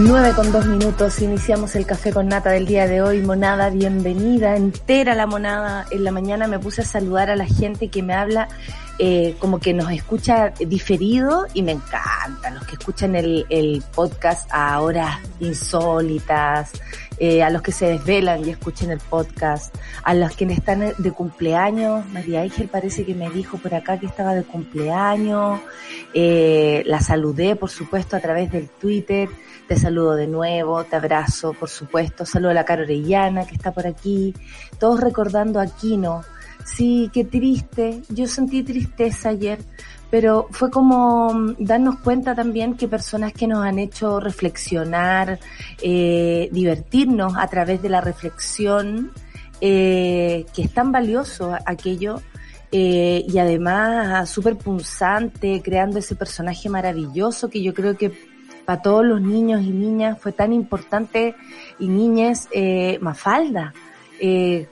9 con 2 minutos, iniciamos el café con nata del día de hoy. Monada, bienvenida, entera la monada. En la mañana me puse a saludar a la gente que me habla eh, como que nos escucha diferido y me encanta. Los que escuchan el, el podcast a horas insólitas, eh, a los que se desvelan y escuchen el podcast, a los que están de cumpleaños. María Ángel parece que me dijo por acá que estaba de cumpleaños. Eh, la saludé, por supuesto, a través del Twitter. Te saludo de nuevo, te abrazo, por supuesto. Saludo a la Caro Orellana, que está por aquí. Todos recordando a Kino. Sí, qué triste. Yo sentí tristeza ayer, pero fue como mm, darnos cuenta también que personas que nos han hecho reflexionar, eh, divertirnos a través de la reflexión, eh, que es tan valioso aquello, eh, y además súper punzante, creando ese personaje maravilloso que yo creo que para todos los niños y niñas fue tan importante y niñas eh, Mafalda. Eh,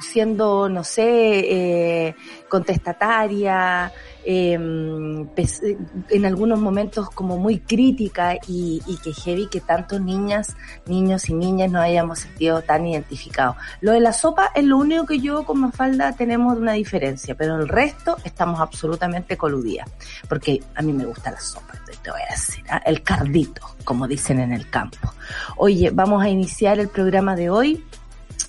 siendo, no sé, eh, contestataria, eh, en algunos momentos como muy crítica y, y, que heavy que tantos niñas, niños y niñas no hayamos sentido tan identificados. Lo de la sopa es lo único que yo con Mafalda tenemos una diferencia, pero el resto estamos absolutamente coludidas, porque a mí me gusta la sopa, ¿ah? el cardito, como dicen en el campo. Oye, vamos a iniciar el programa de hoy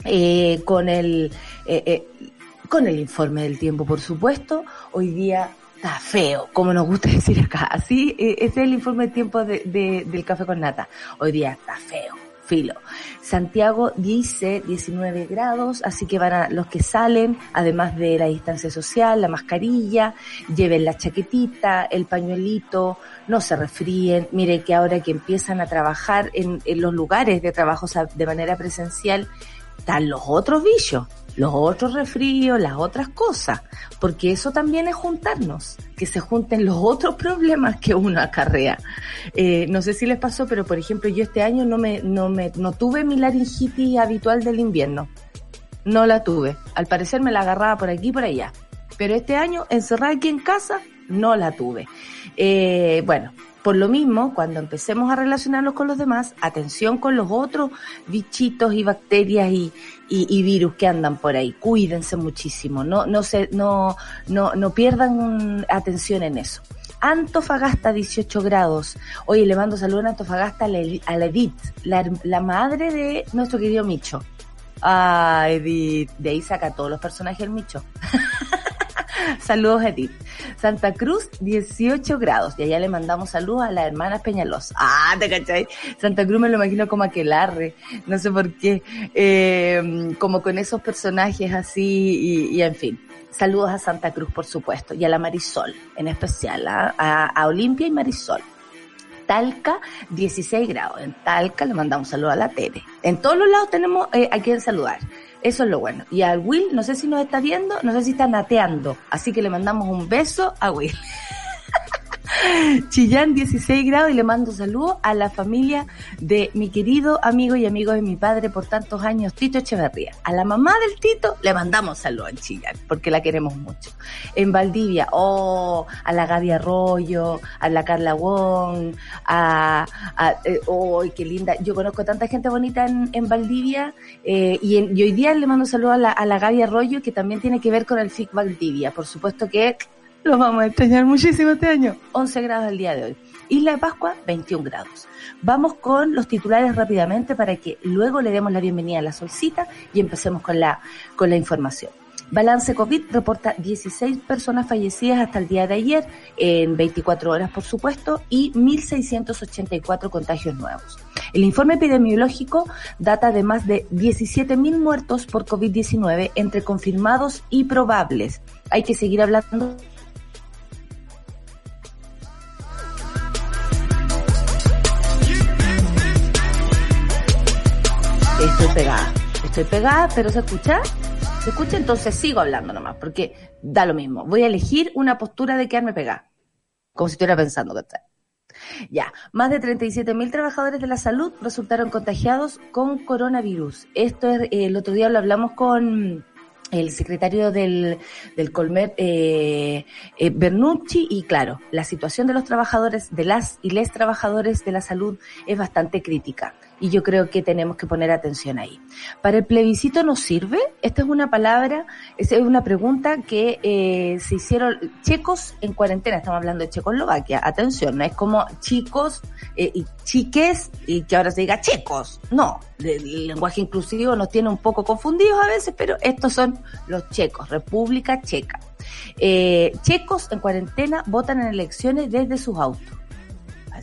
eh, con el eh, eh, con el informe del tiempo, por supuesto. Hoy día está feo, como nos gusta decir acá. Así, ese es el informe del tiempo de, del café con nata. Hoy día está feo, filo. Santiago dice 19 grados, así que van a los que salen, además de la distancia social, la mascarilla, lleven la chaquetita, el pañuelito, no se resfríen. Miren que ahora que empiezan a trabajar en, los lugares de trabajo de manera presencial, están los otros bichos, los otros resfríos, las otras cosas, porque eso también es juntarnos, que se junten los otros problemas que uno acarrea. Eh, no sé si les pasó, pero por ejemplo yo este año no me, no me, no tuve mi laringitis habitual del invierno. No la tuve. Al parecer me la agarraba por aquí y por allá. Pero este año, encerrada aquí en casa, no la tuve. Eh, bueno, por lo mismo, cuando empecemos a relacionarnos con los demás, atención con los otros bichitos y bacterias y, y, virus que andan por ahí. Cuídense muchísimo. No, no se, no, no, no pierdan atención en eso. Antofagasta 18 grados. Oye, le mando saludos a Antofagasta a la Edith, la, la madre de nuestro querido Micho. Ah, Edith, de ahí saca todos los personajes del Micho. saludos Edith. Santa Cruz 18 grados. Y allá le mandamos saludos a las hermanas Peñalos. Ah, te cachai. Santa Cruz me lo imagino como aquelarre. No sé por qué. Eh, como con esos personajes así y, en fin. Saludos a Santa Cruz, por supuesto, y a la Marisol, en especial, a, a, a Olimpia y Marisol. Talca, 16 grados. En Talca le mandamos saludos a la Tere. En todos los lados tenemos eh, a quien saludar. Eso es lo bueno. Y a Will, no sé si nos está viendo, no sé si está nateando. Así que le mandamos un beso a Will. Chillán 16 grados y le mando saludos a la familia de mi querido amigo y amigo de mi padre por tantos años, Tito Echeverría. A la mamá del Tito le mandamos saludos en Chillán porque la queremos mucho. En Valdivia, oh, a la Gaby Arroyo, a la Carla Wong, a, a eh, oh, qué linda. Yo conozco tanta gente bonita en, en Valdivia eh, y, en, y, hoy día le mando saludos a la, a la Gaby Arroyo que también tiene que ver con el FIC Valdivia. Por supuesto que los vamos a extrañar muchísimo este año. 11 grados el día de hoy. Isla de Pascua, 21 grados. Vamos con los titulares rápidamente para que luego le demos la bienvenida a la solcita y empecemos con la, con la información. Balance COVID reporta 16 personas fallecidas hasta el día de ayer, en 24 horas por supuesto, y 1.684 contagios nuevos. El informe epidemiológico data de más de 17.000 muertos por COVID-19 entre confirmados y probables. Hay que seguir hablando Estoy pegada, estoy pegada, pero ¿se escucha? ¿Se escucha? Entonces sigo hablando nomás, porque da lo mismo. Voy a elegir una postura de quedarme pegada, como si estuviera pensando que está. Ya, más de 37.000 trabajadores de la salud resultaron contagiados con coronavirus. Esto es, eh, el otro día lo hablamos con el secretario del, del Colmet, eh, eh, Bernucci, y claro, la situación de los trabajadores, de las y les trabajadores de la salud es bastante crítica y yo creo que tenemos que poner atención ahí. ¿Para el plebiscito nos sirve? Esta es una palabra, es una pregunta que eh, se hicieron checos en cuarentena, estamos hablando de Checoslovaquia, atención, no es como chicos eh, y chiques y que ahora se diga checos, no, el lenguaje inclusivo nos tiene un poco confundidos a veces, pero estos son los checos, República Checa. Eh, checos en cuarentena votan en elecciones desde sus autos.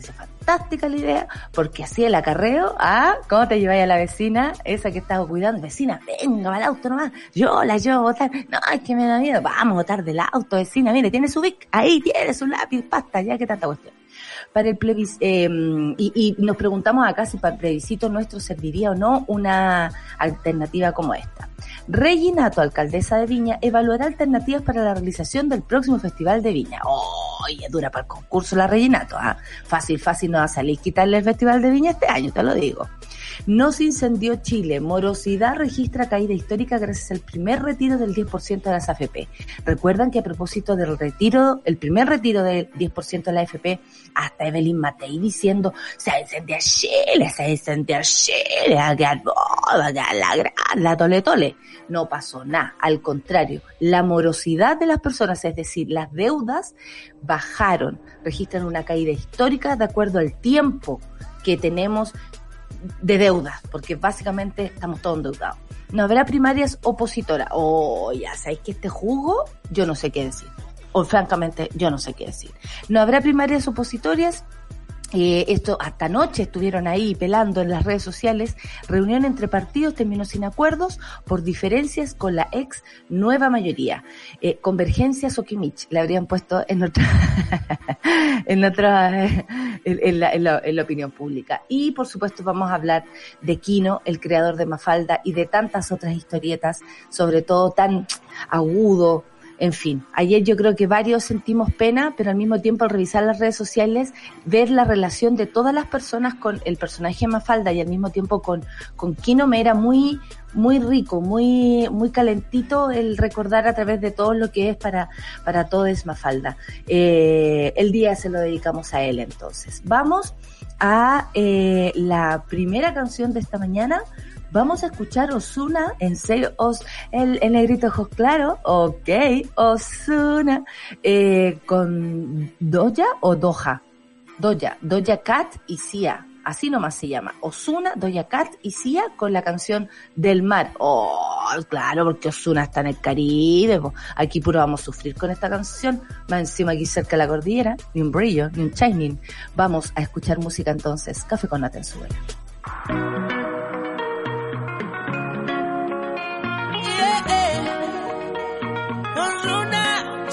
Parece fantástica la idea, porque así el acarreo, ¿ah? ¿Cómo te lleváis a la vecina, esa que estaba cuidando? Vecina, venga, va al auto nomás, yo la llevo a votar. No, es que me da miedo, vamos a votar del auto, vecina, mire, tiene su bic, ahí tiene su lápiz, pasta, ya que tanta cuestión. Para el plebiscito, eh, y, y nos preguntamos acá si para el plebiscito nuestro serviría o no una alternativa como esta. Reginato, alcaldesa de Viña, evaluará alternativas para la realización del próximo Festival de Viña. Oye, dura para el concurso la Reginato, ¿ah? Fácil, fácil no va a salir quitarle el Festival de Viña este año, te lo digo. No se incendió Chile. Morosidad registra caída histórica gracias al primer retiro del 10% de las AFP. Recuerdan que a propósito del retiro, el primer retiro del 10% de la AFP, hasta Evelyn Matei diciendo, se incendia Chile, se incendia Chile, a quedar la gran, la tole tole. No pasó nada. Al contrario, la morosidad de las personas, es decir, las deudas, bajaron, registran una caída histórica de acuerdo al tiempo que tenemos de deuda, porque básicamente estamos todos endeudados. No habrá primarias opositoras. Oh, ya sabéis que este jugo, yo no sé qué decir. O francamente, yo no sé qué decir. No habrá primarias opositorias eh, esto hasta anoche estuvieron ahí pelando en las redes sociales. Reunión entre partidos terminó sin acuerdos por diferencias con la ex nueva mayoría. Eh, convergencia Sokimich le habrían puesto en otra, en otra, en, la, en, la, en, la, opinión pública. Y por supuesto vamos a hablar de Kino, el creador de Mafalda y de tantas otras historietas, sobre todo tan agudo, en fin, ayer yo creo que varios sentimos pena, pero al mismo tiempo al revisar las redes sociales, ver la relación de todas las personas con el personaje Mafalda y al mismo tiempo con, con Kino me era muy, muy rico, muy, muy calentito el recordar a través de todo lo que es para, para todo es Mafalda. Eh, el día se lo dedicamos a él entonces. Vamos a eh, la primera canción de esta mañana Vamos a escuchar Osuna, en serio, Os, el, el negrito ojos claro, ok, Osuna, eh, con Doja o Doja, Doja, Doja Cat y Sia, así nomás se llama, Osuna, Doja Cat y Sia con la canción Del Mar. Oh, claro, porque Osuna está en el Caribe, aquí puro vamos a sufrir con esta canción, más encima aquí cerca de la cordillera, ni un brillo, ni un shining. Vamos a escuchar música entonces, Café con Atenzuela.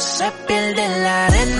Se pierde la arena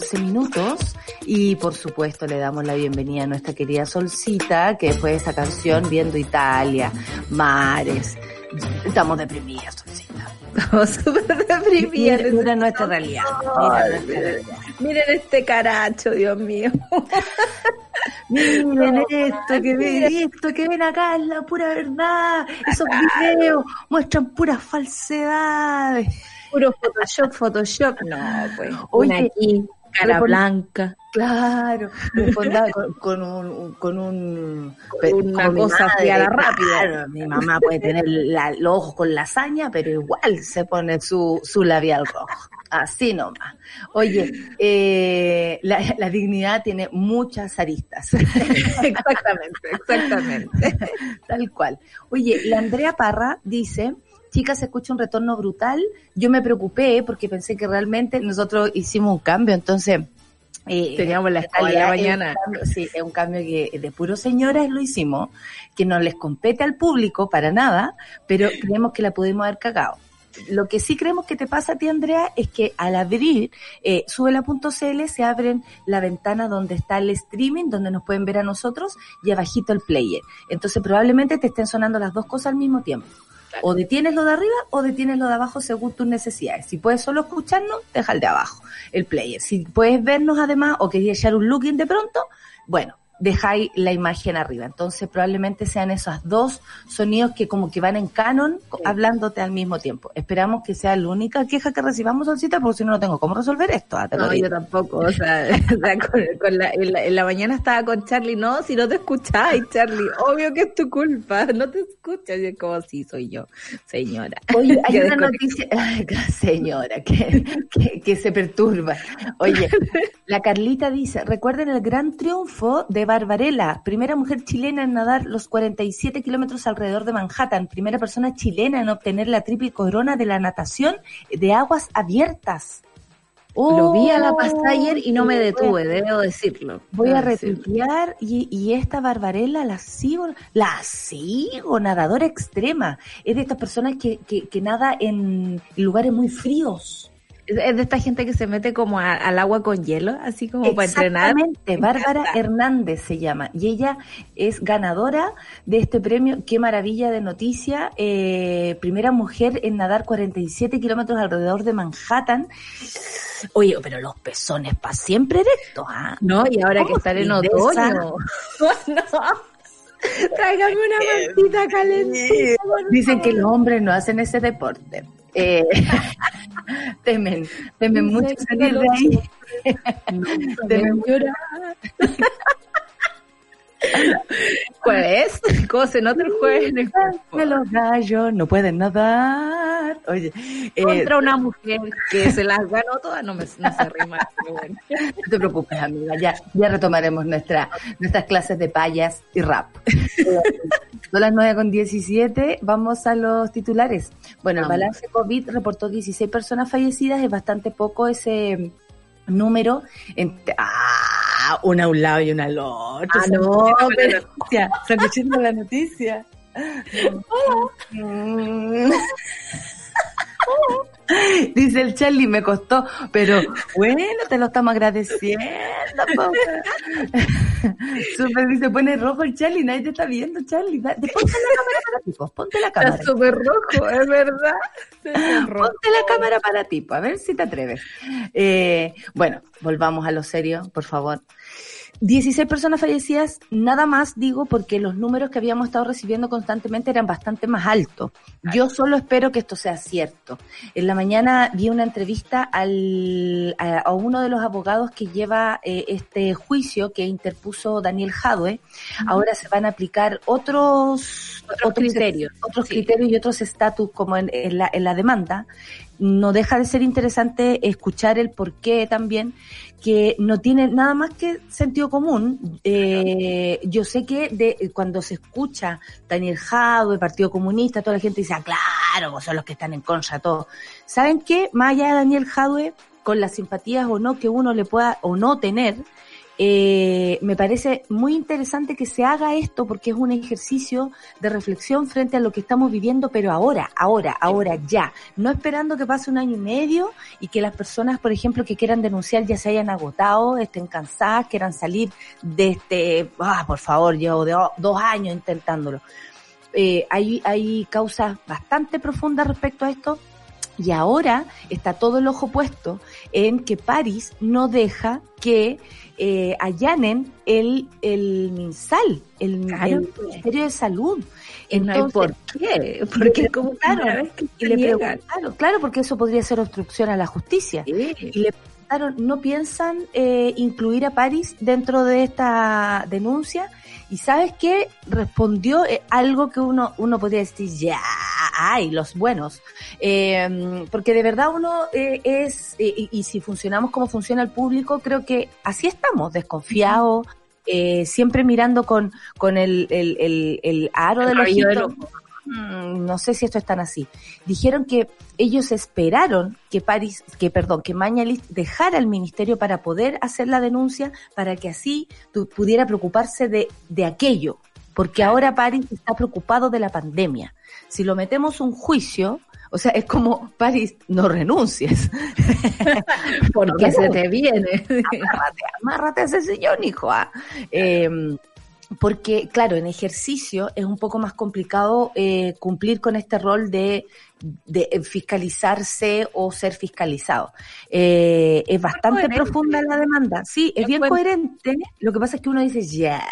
14 minutos y por supuesto le damos la bienvenida a nuestra querida Solcita que después de esta canción viendo Italia, mares, estamos deprimidas Solcita. Estamos súper deprimidas. Mira, mira nuestra realidad. Mira nuestra realidad. Miren este caracho, Dios mío. Miren esto que ven, esto que ven acá es la pura verdad. Esos videos muestran puras falsedades. Puro Photoshop, Photoshop. No, pues. Oye, aquí, cara repon- blanca. Claro, con, con un, con un pe- Una cosa así a la rápida. claro, mi mamá puede tener la- los ojos con lasaña, pero igual se pone su, su labial rojo. Así nomás. Oye, eh, la, la dignidad tiene muchas aristas. Exactamente, exactamente. Tal cual. Oye, la Andrea Parra dice, chicas, se escucha un retorno brutal. Yo me preocupé porque pensé que realmente nosotros hicimos un cambio, entonces... eh, Teníamos la escuela realidad mañana. es un cambio- sí, es un cambio que de puro señoras lo hicimos, que no les compete al público para nada, pero creemos que la pudimos haber cagado. Lo que sí creemos que te pasa a ti, Andrea, es que al abrir eh, subela.cl se abren la ventana donde está el streaming, donde nos pueden ver a nosotros, y abajito el player. Entonces probablemente te estén sonando las dos cosas al mismo tiempo. O detienes lo de arriba o detienes lo de abajo según tus necesidades. Si puedes solo escucharnos, deja el de abajo, el player. Si puedes vernos además o querías echar un looking de pronto, bueno, dejáis la imagen arriba. Entonces probablemente sean esos dos sonidos que como que van en canon hablándote al mismo tiempo. Esperamos que sea la única queja que recibamos, Solcita, porque si no, no tengo cómo resolver esto. ah, No, yo tampoco. O sea, o sea, con, con la, en, la, en la mañana estaba con Charlie. No, si no te escucháis, Charlie. Obvio que es tu culpa. No te escuchas. Y es como, sí, soy yo, señora. Oye, hay una noticia, Ay, señora, que, que, que se perturba. Oye, la Carlita dice, recuerden el gran triunfo de Barbarella, primera mujer chilena en nadar los 47 kilómetros alrededor de Manhattan, primera persona chilena en obtener la triple corona de la natación de aguas abiertas. Lo vi a la Oh, pasada ayer y no me detuve, debo decirlo. Voy a Debo retuitear y, y esta Barbarella la sigo, la sigo, nadadora extrema. Es de estas personas que, que, que nada en lugares muy fríos. Es de esta gente que se mete como a- al agua con hielo, así como para entrenar. Exactamente, Me Bárbara. Hernández se llama. Y ella es ganadora de este premio. Qué maravilla de noticia. Eh, primera mujer en nadar 47 kilómetros alrededor de Manhattan. Oye, pero los pezones para siempre erectos, ¿ah? No, y ahora que ¿Cómo estar en otoño. no. Tráigame una mantita calentita. Dicen que los hombres no hacen ese deporte. Eh, temen, temen mucho salir de ahí. Temen llorar. Jueves, ¿cómo se nota el jueves en el cuerpo? que los gallos no pueden nadar. Oye, eh, Contra una mujer que se las ganó todas, no, me, no se rima. bueno. no te preocupes, amiga, ya, ya retomaremos nuestra, nuestras clases de payas y rap. Son las 9 con 17, vamos a los titulares. Bueno, el Vamos. balance COVID reportó 16 personas fallecidas, es bastante poco ese número. Entre, ah, una a un lado y una al otro. Ah, no, pero- noticia, sanduchito la noticia. Mm. Dice el Charlie, me costó, pero bueno, te lo estamos agradeciendo. Súper se pone rojo el Charlie, nadie te está viendo, Charlie. Ponte la cámara para ti, pues, ponte la cámara. Está súper rojo, es verdad. Ponte la cámara para ti, a ver si te atreves. Eh, bueno, volvamos a lo serio, por favor. 16 personas fallecidas, nada más digo porque los números que habíamos estado recibiendo constantemente eran bastante más altos. Yo solo espero que esto sea cierto. En la mañana vi una entrevista al, a, a uno de los abogados que lleva eh, este juicio que interpuso Daniel Jadwe. Ahora se van a aplicar otros, Otros criterios, otros sí. criterios y otros estatus como en, en la, en la demanda. No deja de ser interesante escuchar el por qué también, que no tiene nada más que sentido común. Eh, yo sé que de, cuando se escucha Daniel Jadwe, Partido Comunista, toda la gente dice, ah, claro, son los que están en contra, todo. ¿Saben qué? Más allá de Daniel Jadwe, con las simpatías o no que uno le pueda o no tener, eh, me parece muy interesante que se haga esto porque es un ejercicio de reflexión frente a lo que estamos viviendo, pero ahora, ahora, ahora, ya. No esperando que pase un año y medio y que las personas, por ejemplo, que quieran denunciar ya se hayan agotado, estén cansadas, quieran salir de este, ah, por favor, llevo de- dos años intentándolo. Eh, hay, hay causas bastante profundas respecto a esto y ahora está todo el ojo puesto en que París no deja que eh, allanen el, el MinSal, el, Claro, el pues. Ministerio de Salud. Entonces, por qué. Porque como que y le preguntaron, claro, porque eso podría ser obstrucción a la justicia. Sí. Y le preguntaron, ¿no piensan eh, incluir a París dentro de esta denuncia? Y sabes qué? Respondió eh, algo que uno, uno podría decir, ya, ay, los buenos. Eh, porque de verdad uno eh, es, eh, y, y si funcionamos como funciona el público, creo que así estamos, desconfiados, eh, siempre mirando con, con el, el, el, el aro El del ojito. del ojo. Mm, no sé si esto es tan así. Dijeron que ellos esperaron que París, que perdón, que Mañalich dejara el ministerio para poder hacer la denuncia, para que así tu- pudiera preocuparse de, de aquello, porque ahora París está preocupado de la pandemia. Si lo metemos un juicio, o sea, es como París, no renuncies. Porque se te viene. amárrate, amárrate a ese sillón, hijo. ah. Eh, porque, claro, en ejercicio es un poco más complicado eh, cumplir con este rol de, de fiscalizarse o ser fiscalizado. Eh, es bastante profunda la demanda. Sí, es Es bien coherente. Lo que pasa es que uno dice, ya,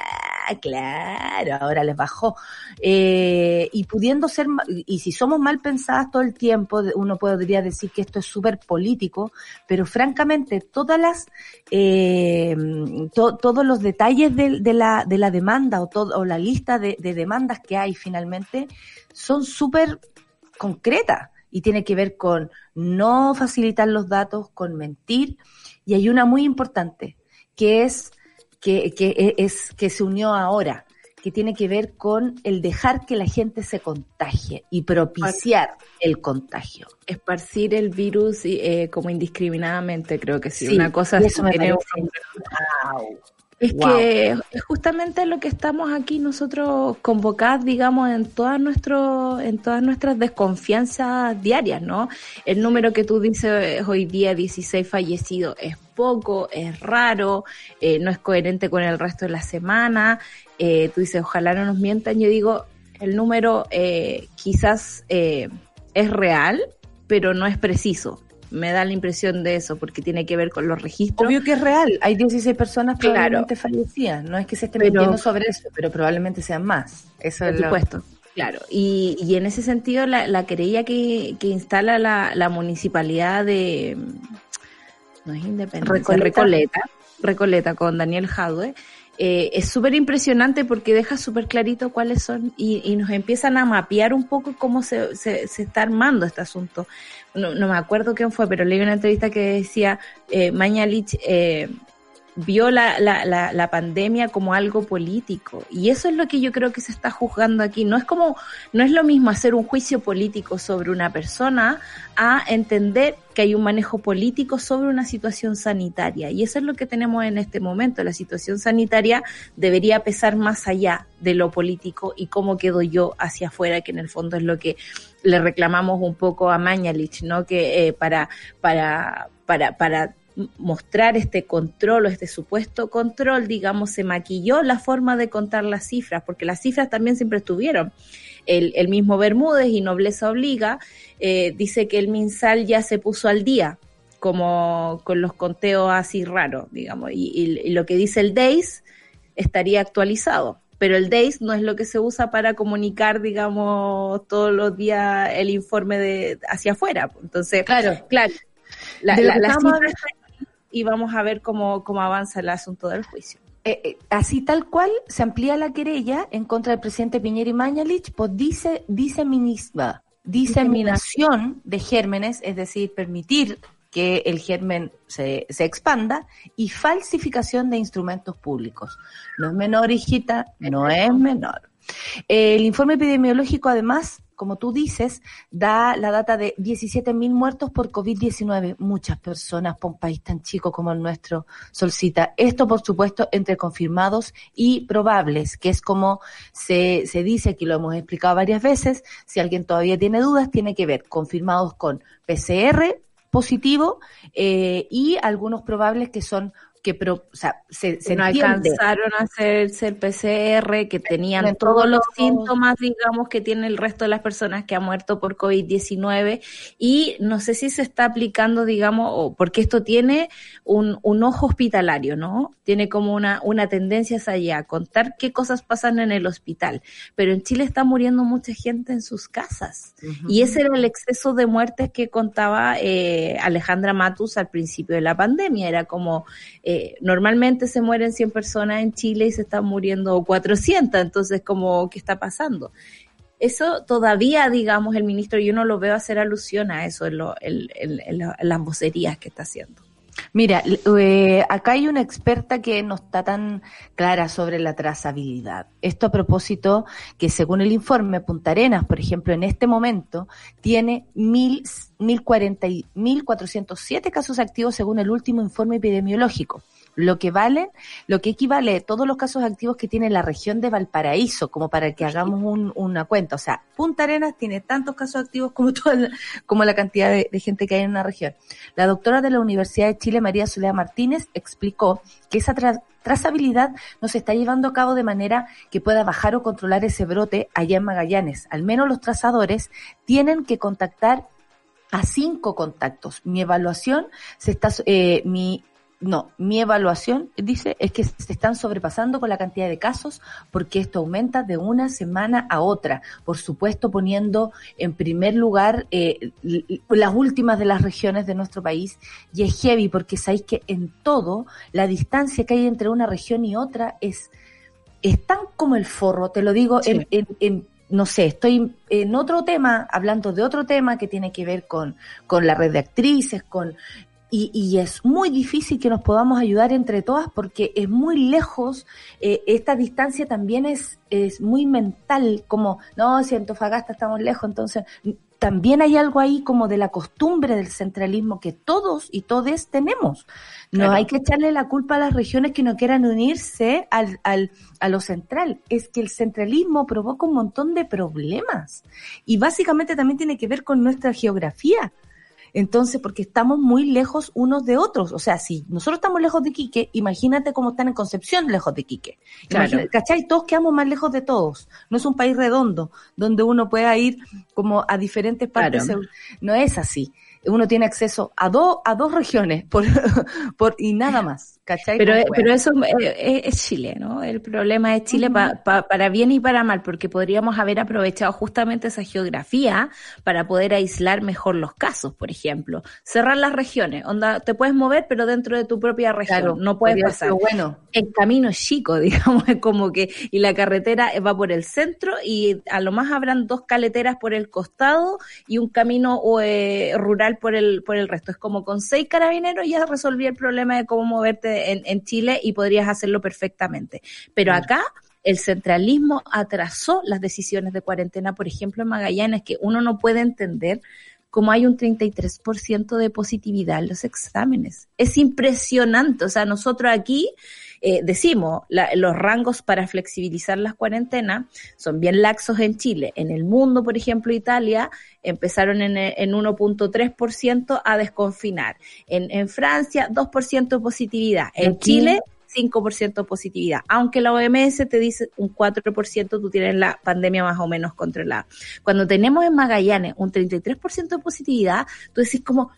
claro, ahora les bajó. Eh, y pudiendo ser, y si somos mal pensadas todo el tiempo, uno podría decir que esto es súper político, pero francamente todas las eh, to- todos los detalles de, de la de la demanda o todo o la lista de, de demandas que hay finalmente son súper concretas y tiene que ver con no facilitar los datos, con mentir y hay una muy importante que es que, que e- es que se unió ahora que tiene que ver con el dejar que la gente se contagie y propiciar el contagio. Esparcir el virus eh, como indiscriminadamente, creo que sí. Sí, Una cosa eso me parece- un- Es Wow. que es justamente lo que estamos aquí nosotros convocados, digamos, en todas nuestro, en todas nuestras desconfianzas diarias, ¿no? El número que tú dices hoy día, 16 fallecidos, es poco, es raro, eh, no es coherente con el resto de la semana. Eh, tú dices, ojalá no nos mientan. Yo digo, el número eh, quizás eh, es real, pero no es preciso. Me da la impresión de eso, porque tiene que ver con los registros. Obvio que es real, hay 16 personas Claro. probablemente fallecidas, no es que se estén Pero- mintiendo sobre eso, pero probablemente sean más. Eso Por es lo- supuesto. Claro, y, y en ese sentido la, la querella que, que instala la, la municipalidad de, no es Independencia, Recoleta. Recoleta, con Daniel Jadwe, eh, es súper impresionante porque deja súper clarito cuáles son y, y nos empiezan a mapear un poco cómo se, se, se está armando este asunto. No, no me acuerdo quién fue, pero leí una entrevista que decía eh, Mañalich eh, vio la, la, la, pandemia como algo político y eso es lo que yo creo que se está juzgando aquí. No es como, no es lo mismo hacer un juicio político sobre una persona a entender que hay un manejo político sobre una situación sanitaria y eso es lo que tenemos en este momento. La situación sanitaria debería pesar más allá de lo político y cómo quedo yo hacia afuera, que en el fondo es lo que le reclamamos un poco a Mañalich, ¿no? Que eh, para, para, para, para mostrar este control o este supuesto control, digamos, se maquilló la forma de contar las cifras, porque las cifras también siempre estuvieron. El, el mismo Bermúdez y Nobleza Obliga eh, dice que el MinSal ya se puso al día, como con los conteos así raros, digamos, y, y, y lo que dice el DAIS estaría actualizado pero el DAIS no es lo que se usa para comunicar, digamos, todos los días el informe de hacia afuera. Entonces, claro, claro. La, y vamos a ver cómo, cómo avanza el asunto del juicio. Eh, eh, así tal cual se amplía la querella en contra del presidente Piñera y Mañalich por dice, diseminación, diseminación de gérmenes, es decir, permitir que el germen se, se, expanda y falsificación de instrumentos públicos. No es menor, hijita, no es menor. El informe epidemiológico, además, como tú dices, da la data de 17.000 muertos por COVID-19. Muchas personas por un país tan chico como el nuestro, Solcita. Esto, por supuesto, entre confirmados y probables, que es como se, se dice, aquí lo hemos explicado varias veces, si alguien todavía tiene dudas, tiene que ver confirmados con PCR, positivo eh, y algunos probables que son que pro, o sea, se, se no entiende. alcanzaron a hacerse el PCR, que tenían todos, los síntomas, digamos, que tiene el resto de las personas que han muerto por COVID-19 y no sé si se está aplicando, digamos, o porque esto tiene un, un ojo hospitalario, ¿no? Tiene como una, una tendencia hacia allá, contar qué cosas pasan en el hospital. Pero en Chile está muriendo mucha gente en sus casas. Uh -huh. Y ese era el exceso de muertes que contaba eh, Alejandra Matus al principio de la pandemia. Era como eh, normalmente se mueren 100 personas en Chile y se están muriendo 400, entonces como, ¿qué está pasando? Eso todavía, digamos, el ministro, yo no lo veo hacer alusión a eso en, lo, en las vocerías que está haciendo. Mira, eh, acá hay una experta que no está tan clara sobre la trazabilidad. Esto a propósito que según el informe Punta Arenas, por ejemplo, en este momento tiene mil, mil cuarenta y mil cuatrocientos casos activos según el último informe epidemiológico lo que vale, lo que equivale a todos los casos activos que tiene la región de Valparaíso, como para que hagamos un, una cuenta. O sea, Punta Arenas tiene tantos casos activos como toda la, como la cantidad de, de, gente que hay en una región. La doctora de la Universidad de María Soledad Martínez, explicó que esa tra trazabilidad no se está llevando a cabo de manera que pueda bajar o controlar ese brote allá en Magallanes. Al menos los trazadores tienen que contactar a cinco contactos. Mi evaluación se está, eh, mi no, mi evaluación dice es que se están sobrepasando con la cantidad de casos porque esto aumenta de una semana a otra. Por supuesto, poniendo en primer lugar eh, las últimas de las regiones de nuestro país y es heavy porque sabéis que en todo la distancia que hay entre una región y otra es, es tan como el forro, te lo digo sí. en, en, en no sé, estoy en otro tema, hablando de otro tema que tiene que ver con, con la red de actrices, con y, y, es muy difícil que nos podamos ayudar entre todas porque es muy lejos, eh, esta distancia también es, es muy mental, como, no, si Antofagasta estamos lejos, entonces también hay algo ahí como de la costumbre del centralismo que todos y todes tenemos. No claro. hay que echarle la culpa a las regiones que no quieran unirse al, al, a lo central. Es que el centralismo provoca un montón de problemas y básicamente también tiene que ver con nuestra geografía. Entonces, porque estamos muy lejos unos de otros. O sea, si nosotros estamos lejos de Quique, imagínate cómo están en Concepción lejos de Quique. Claro. ¿Cachai? Todos quedamos más lejos de todos. No es un país redondo, donde uno pueda ir como a diferentes partes. Claro. No es así. Uno tiene acceso a dos, a dos regiones por, por, y nada más. ¿Cachai? Pero, pero eso es, es, Chile, ¿no? El problema es Chile uh -huh. pa, pa, para bien y para mal, porque podríamos haber aprovechado justamente esa geografía para poder aislar mejor los casos, por ejemplo. Cerrar las regiones, onda, te puedes mover, pero dentro de tu propia región, claro, no puedes pasar. Bueno. El camino es chico, digamos, es como que, y la carretera va por el centro y a lo más habrán dos caleteras por el costado y un camino eh, rural por el, por el resto. Es como con seis carabineros ya resolví el problema de cómo moverte en, en, Chile y podrías hacerlo perfectamente. Pero acá el centralismo atrasó las decisiones de cuarentena, por ejemplo, en Magallanes, que uno no puede entender como hay un 33% de positividad en los exámenes. Es impresionante. O sea, nosotros aquí eh, decimos, los rangos para flexibilizar las cuarentenas son bien laxos en Chile. En el mundo, por ejemplo, Italia, empezaron en, en 1.3% a desconfinar. En, en Francia, 2% de positividad. En Chile 5% positividad. Aunque la OMS te dice un 4%, tú tienes la pandemia más o menos controlada. Cuando tenemos en Magallanes un 33% de positividad, tú decís como,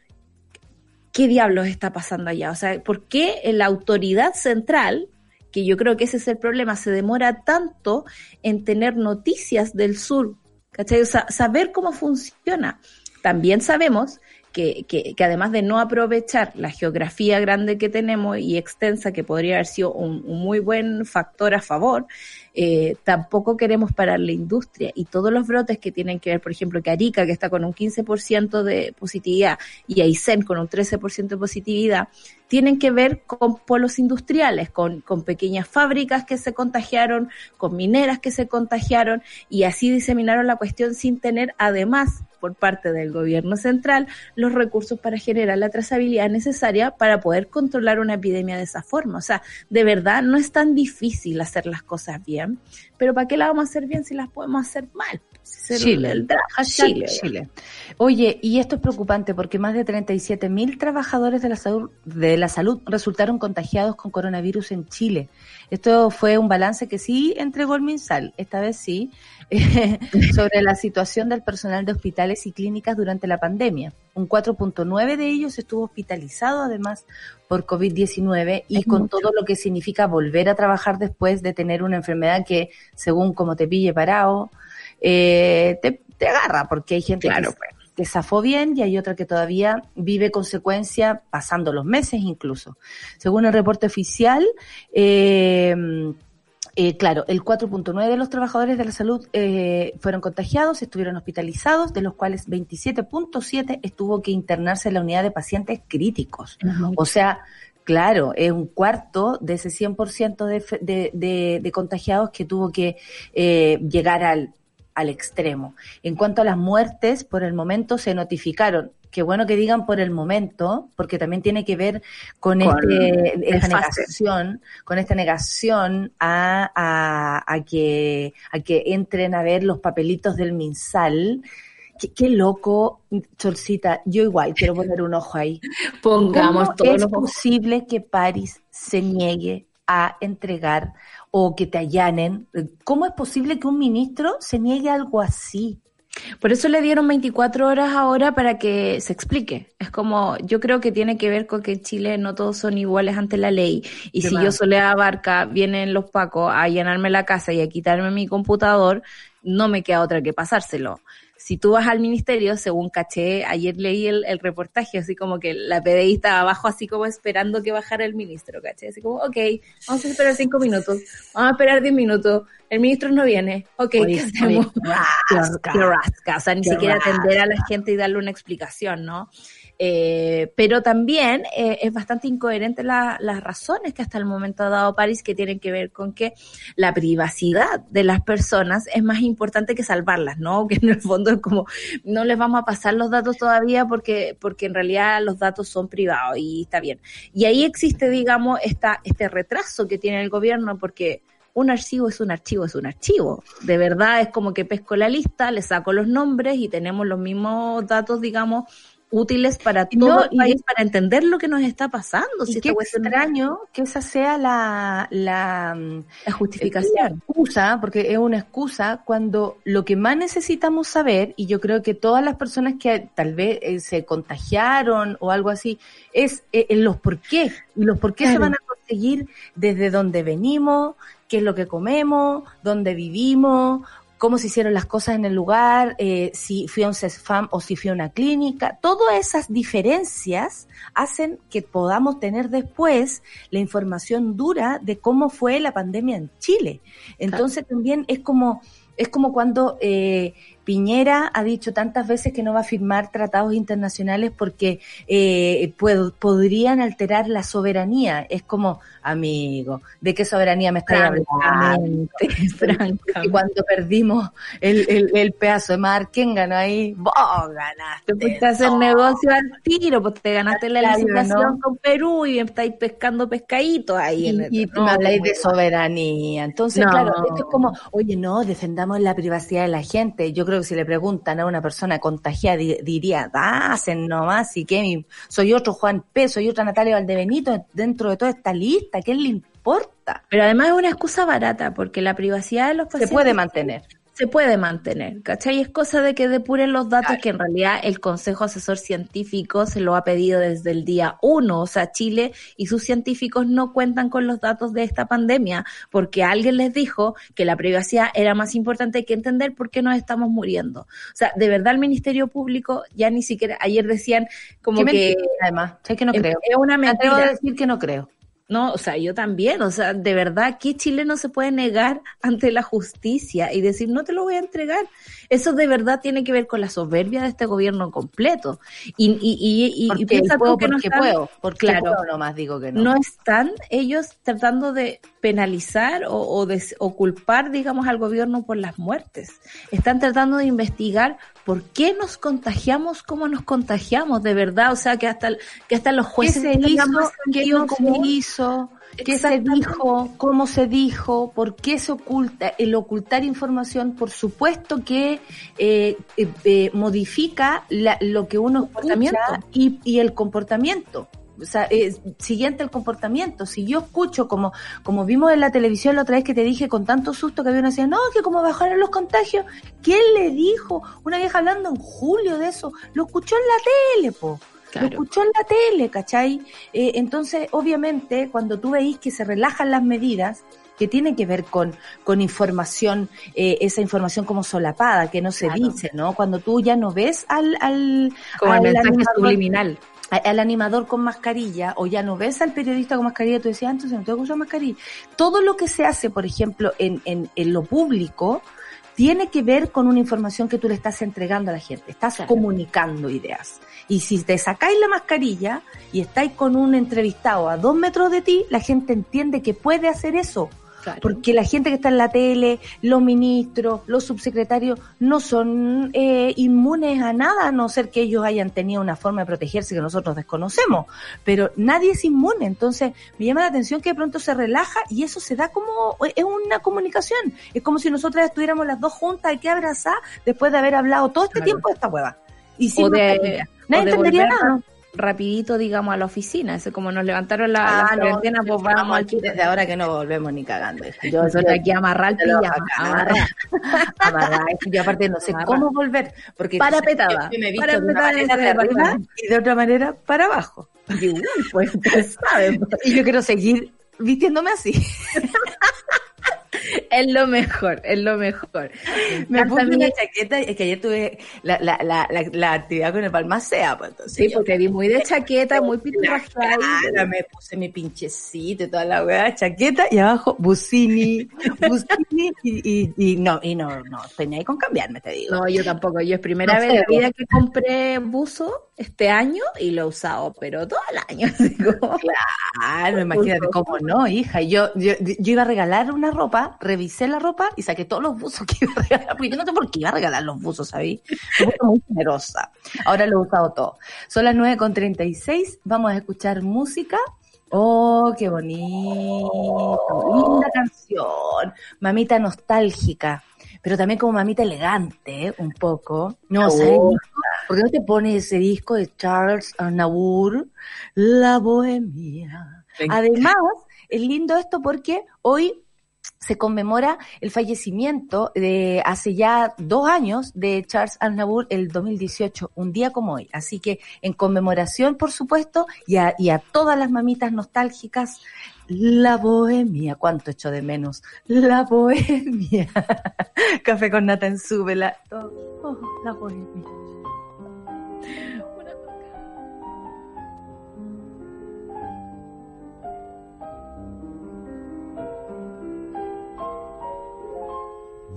¿qué diablos está pasando allá? O sea, ¿por qué la autoridad central, que yo creo que ese es el problema, se demora tanto en tener noticias del sur? ¿Cachai? O sea, saber cómo funciona. También sabemos que, que, además de no aprovechar la geografía grande que tenemos y extensa, que podría haber sido un muy buen factor a favor, eh, tampoco queremos parar la industria y todos los brotes que tienen que ver, por ejemplo, que Arica, que está con un 15% de positividad, y Aysén con un 13% de positividad, tienen que ver con polos industriales, con, con pequeñas fábricas que se contagiaron, con mineras que se contagiaron, y así diseminaron la cuestión sin tener además por parte del gobierno central los recursos para generar la trazabilidad necesaria para poder controlar una epidemia de esa forma. O sea, de verdad no es tan difícil hacer las cosas bien pero ¿para qué la vamos a hacer bien si las podemos hacer mal? Chile. El, Chile. Chile. Oye, y esto es preocupante porque más de 37 mil trabajadores de la, salud, de la salud resultaron contagiados con coronavirus en Chile. Esto fue un balance que sí entregó el MinSal, esta vez sí, sobre la situación del personal de hospitales y clínicas durante la pandemia. Un 4.9 de ellos estuvo hospitalizado además por COVID-19 y con todo lo que significa volver a trabajar después de tener una enfermedad que, según como te pille parado, eh, te, agarra, porque hay gente que, pues. que zafó bien y hay otra que todavía vive consecuencia pasando los meses incluso. Según el reporte oficial, eh, eh, claro, el 4.9 de los trabajadores de la salud eh, fueron contagiados, estuvieron hospitalizados, de los cuales 27.7 estuvo que internarse en la unidad de pacientes críticos. O sea, claro, es un cuarto de ese 100% de, de, de, de contagiados que tuvo que eh, llegar al al extremo. En cuanto a las muertes, por el momento se notificaron. Qué bueno que digan por el momento, porque también tiene que ver con, este, esta negación, con esta negación a, a, a, que, a que entren a ver los papelitos del MinSal. Qué, qué, loco, Chorcita. Yo igual quiero poner un ojo ahí. Pongamos ¿Cómo es posible que París se niegue a entregar o que te allanen. ¿Cómo es posible que un ministro se niegue algo así? Por eso le dieron 24 horas ahora para que se explique. Es como, yo creo que tiene que ver con que en Chile no todos son iguales ante la ley. Y si yo Soledad Barca vienen los pacos a llenarme la casa y a quitarme mi computador, no me queda otra que pasárselo si tú vas al ministerio, según caché, ayer leí el, el, reportaje, así como que la PDI estaba abajo, así como esperando que bajara el ministro, caché, así como, ok, vamos a esperar cinco minutos, vamos a esperar diez minutos, el ministro no viene, ok, oye, ¿qué hacemos? Qué rasca, o sea, ni siquiera atender a la gente y darle una explicación, ¿no? Eh, pero también eh, es bastante incoherente la, las razones que hasta el momento ha dado París que tienen que ver con que la privacidad de las personas es más importante que salvarlas, ¿no? Que en el fondo es como no les vamos a pasar los datos todavía porque, porque en realidad los datos son privados y está bien. Y ahí existe, digamos, esta, este retraso que tiene el gobierno porque un archivo es un archivo, es un archivo. De verdad es como que pesco la lista, le saco los nombres y tenemos los mismos datos, digamos, útiles para todo no, el país para entender lo que nos está pasando. Y si qué extraño que esa sea la, la, la justificación. La excusa, porque es una excusa cuando lo que más necesitamos saber, y yo creo que todas las personas que tal vez eh, se contagiaron o algo así, es eh, los por qué. Y los por qué claro. se van a conseguir desde donde venimos, qué es lo que comemos, dónde vivimos, cómo se hicieron las cosas en el lugar, eh, si fui a un CESFAM o si fui a una clínica. Todas esas diferencias hacen que podamos tener después la información dura de cómo fue la pandemia en Chile. Entonces claro. también es como, es como cuando eh, Piñera ha dicho tantas veces que no va a firmar tratados internacionales porque eh, podrían alterar la soberanía. Es como, amigo, ¿de qué soberanía me estás hablando? Y cuando perdimos el, el, el, pedazo de mar, ¿quién ganó ahí? Vos ganaste. Te fuiste a hacer negocio al tiro, pues te ganaste la licitación con Perú y estáis pescando pescaditos ahí. Y, en el, y me habláis de soberanía. Entonces, claro, esto es como, oye, no, defendamos la privacidad de la gente. Yo creo que si le preguntan a una persona contagiada, diría, hacen nomás, y que soy otro Juan P., soy otra Natalia Valdebenito dentro de toda esta lista, ¿qué le importa? Pero además es una excusa barata, porque la privacidad de los pacientes... Se puede mantener se puede mantener, ¿cachai? Es cosa de que depuren los datos que en realidad el Consejo Asesor Científico se lo ha pedido desde el día uno, o sea, Chile y sus científicos no cuentan con los datos de esta pandemia porque alguien les dijo que la privacidad era más importante que entender por qué nos estamos muriendo. O sea, de verdad el Ministerio Público ya ni siquiera, ayer decían como que... además, sé que no creo. Es una mentira. Me decir que no creo. No, o sea, yo también, o sea, de verdad, ¿qué Chile no se puede negar ante la justicia y decir, no te lo voy a entregar? Eso de verdad tiene que ver con la soberbia de este gobierno completo. Y, y, y, y, piensa puedo, que no están, puedo, porque claro, nomás digo que no. No están ellos tratando de penalizar o, o, de, o culpar, digamos, al gobierno por las muertes. Están tratando de investigar por qué nos contagiamos como nos contagiamos, de verdad. O sea, que hasta, que hasta los jueces... ¿Qué se hizo? ¿Qué no se hizo? ¿Qué se dijo? ¿Cómo se dijo? ¿Por qué se oculta? El ocultar información, por supuesto que eh, eh, eh modifica la, lo que uno escucha y, y el comportamiento o sea, siguiente el comportamiento. Si yo escucho, como, como vimos en la televisión la otra vez que te dije con tanto susto que había una decía, no, que como bajaron los contagios, ¿quién le dijo? Una vieja hablando en julio de eso, lo escuchó en la tele, po. Lo escuchó en la tele, ¿cachai? Eh, entonces, obviamente, cuando tú veis que se relajan las medidas, que tiene que ver con, con información, eh, esa información como solapada, que no se dice, ¿no? Cuando tú ya no ves al... al como el mensaje subliminal al animador con mascarilla o ya no ves al periodista con mascarilla, tú decías, antes ah, no tengo que usar mascarilla. Todo lo que se hace, por ejemplo, en, en, en lo público, tiene que ver con una información que tú le estás entregando a la gente, estás comunicando ideas. Y si te sacáis la mascarilla y estáis con un entrevistado a dos metros de ti, la gente entiende que puede hacer eso. Porque la gente que está en la tele, los ministros, los subsecretarios, no son eh, inmunes a nada, a no ser que ellos hayan tenido una forma de protegerse que nosotros desconocemos. Pero nadie es inmune. Entonces, me llama la atención que de pronto se relaja y eso se da como, es una comunicación. Es como si nosotras estuviéramos las dos juntas, hay que abrazar después de haber hablado todo este tiempo de esta hueva. Y sin nadie entendería nada rapidito, digamos, a la oficina. Eso como nos levantaron la, ah, cuarentena, pues vamos aquí. Desde ahora que no volvemos ni cagando. Yo soy aquí amarrar el pijama. Amarrar. amarrar. Yo aparte no sé cómo volver. Porque para petada. me he visto de una manera de arriba y de otra manera para abajo. Y, pues, ¿sabes? y yo quiero seguir vistiéndome así. es lo mejor, es lo mejor. Me puse una chaqueta, es que ayer tuve la, la, la, la, actividad con el palmacea, pues entonces. Sí, porque vi muy de chaqueta, muy pinturrajada. me puse mi pinchecito y toda la weá, chaqueta y abajo Busini, Busini y, y, no, y no, no, estoy ahí con cambiarme, te digo. No, yo tampoco, yo es primera vez en la vida que compré buzo este año y lo he usado, pero todo el año. Claro, imagínate cómo no, hija. Yo, yo, yo iba a regalar una ropa, revisé la ropa y saqué todos los buzos que iba a regalar, porque yo no sé por qué iba a regalar los buzos, ¿sabí? muy generosa. Ahora lo he usado todo. Son las 9.36, vamos a escuchar música. Oh, qué bonito. Linda canción. Mamita nostálgica pero también como mamita elegante, un poco. No, sé, ¿por qué no te pones ese disco de Charles Aznavour, La Bohemia? Además, es lindo esto porque hoy se conmemora el fallecimiento de hace ya dos años de Charles Aznavour el 2018, un día como hoy. Así que en conmemoración, por supuesto, y a, y a todas las mamitas nostálgicas, la bohemia, cuánto echo de menos. La bohemia. Café con nata en. Oh, la bohemia.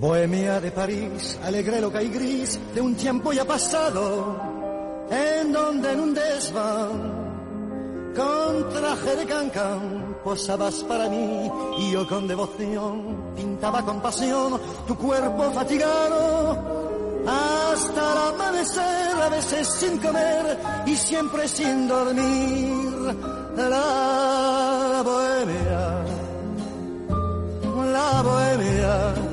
Bohemia de París, alegre, loca y gris de un tiempo ya pasado, en donde en un desván, con traje de cancán, posabas para mí y yo con devoción pintaba con pasión tu cuerpo fatigado. Hasta el amanecer, a veces sin comer y siempre sin dormir. La bohemia, la bohemia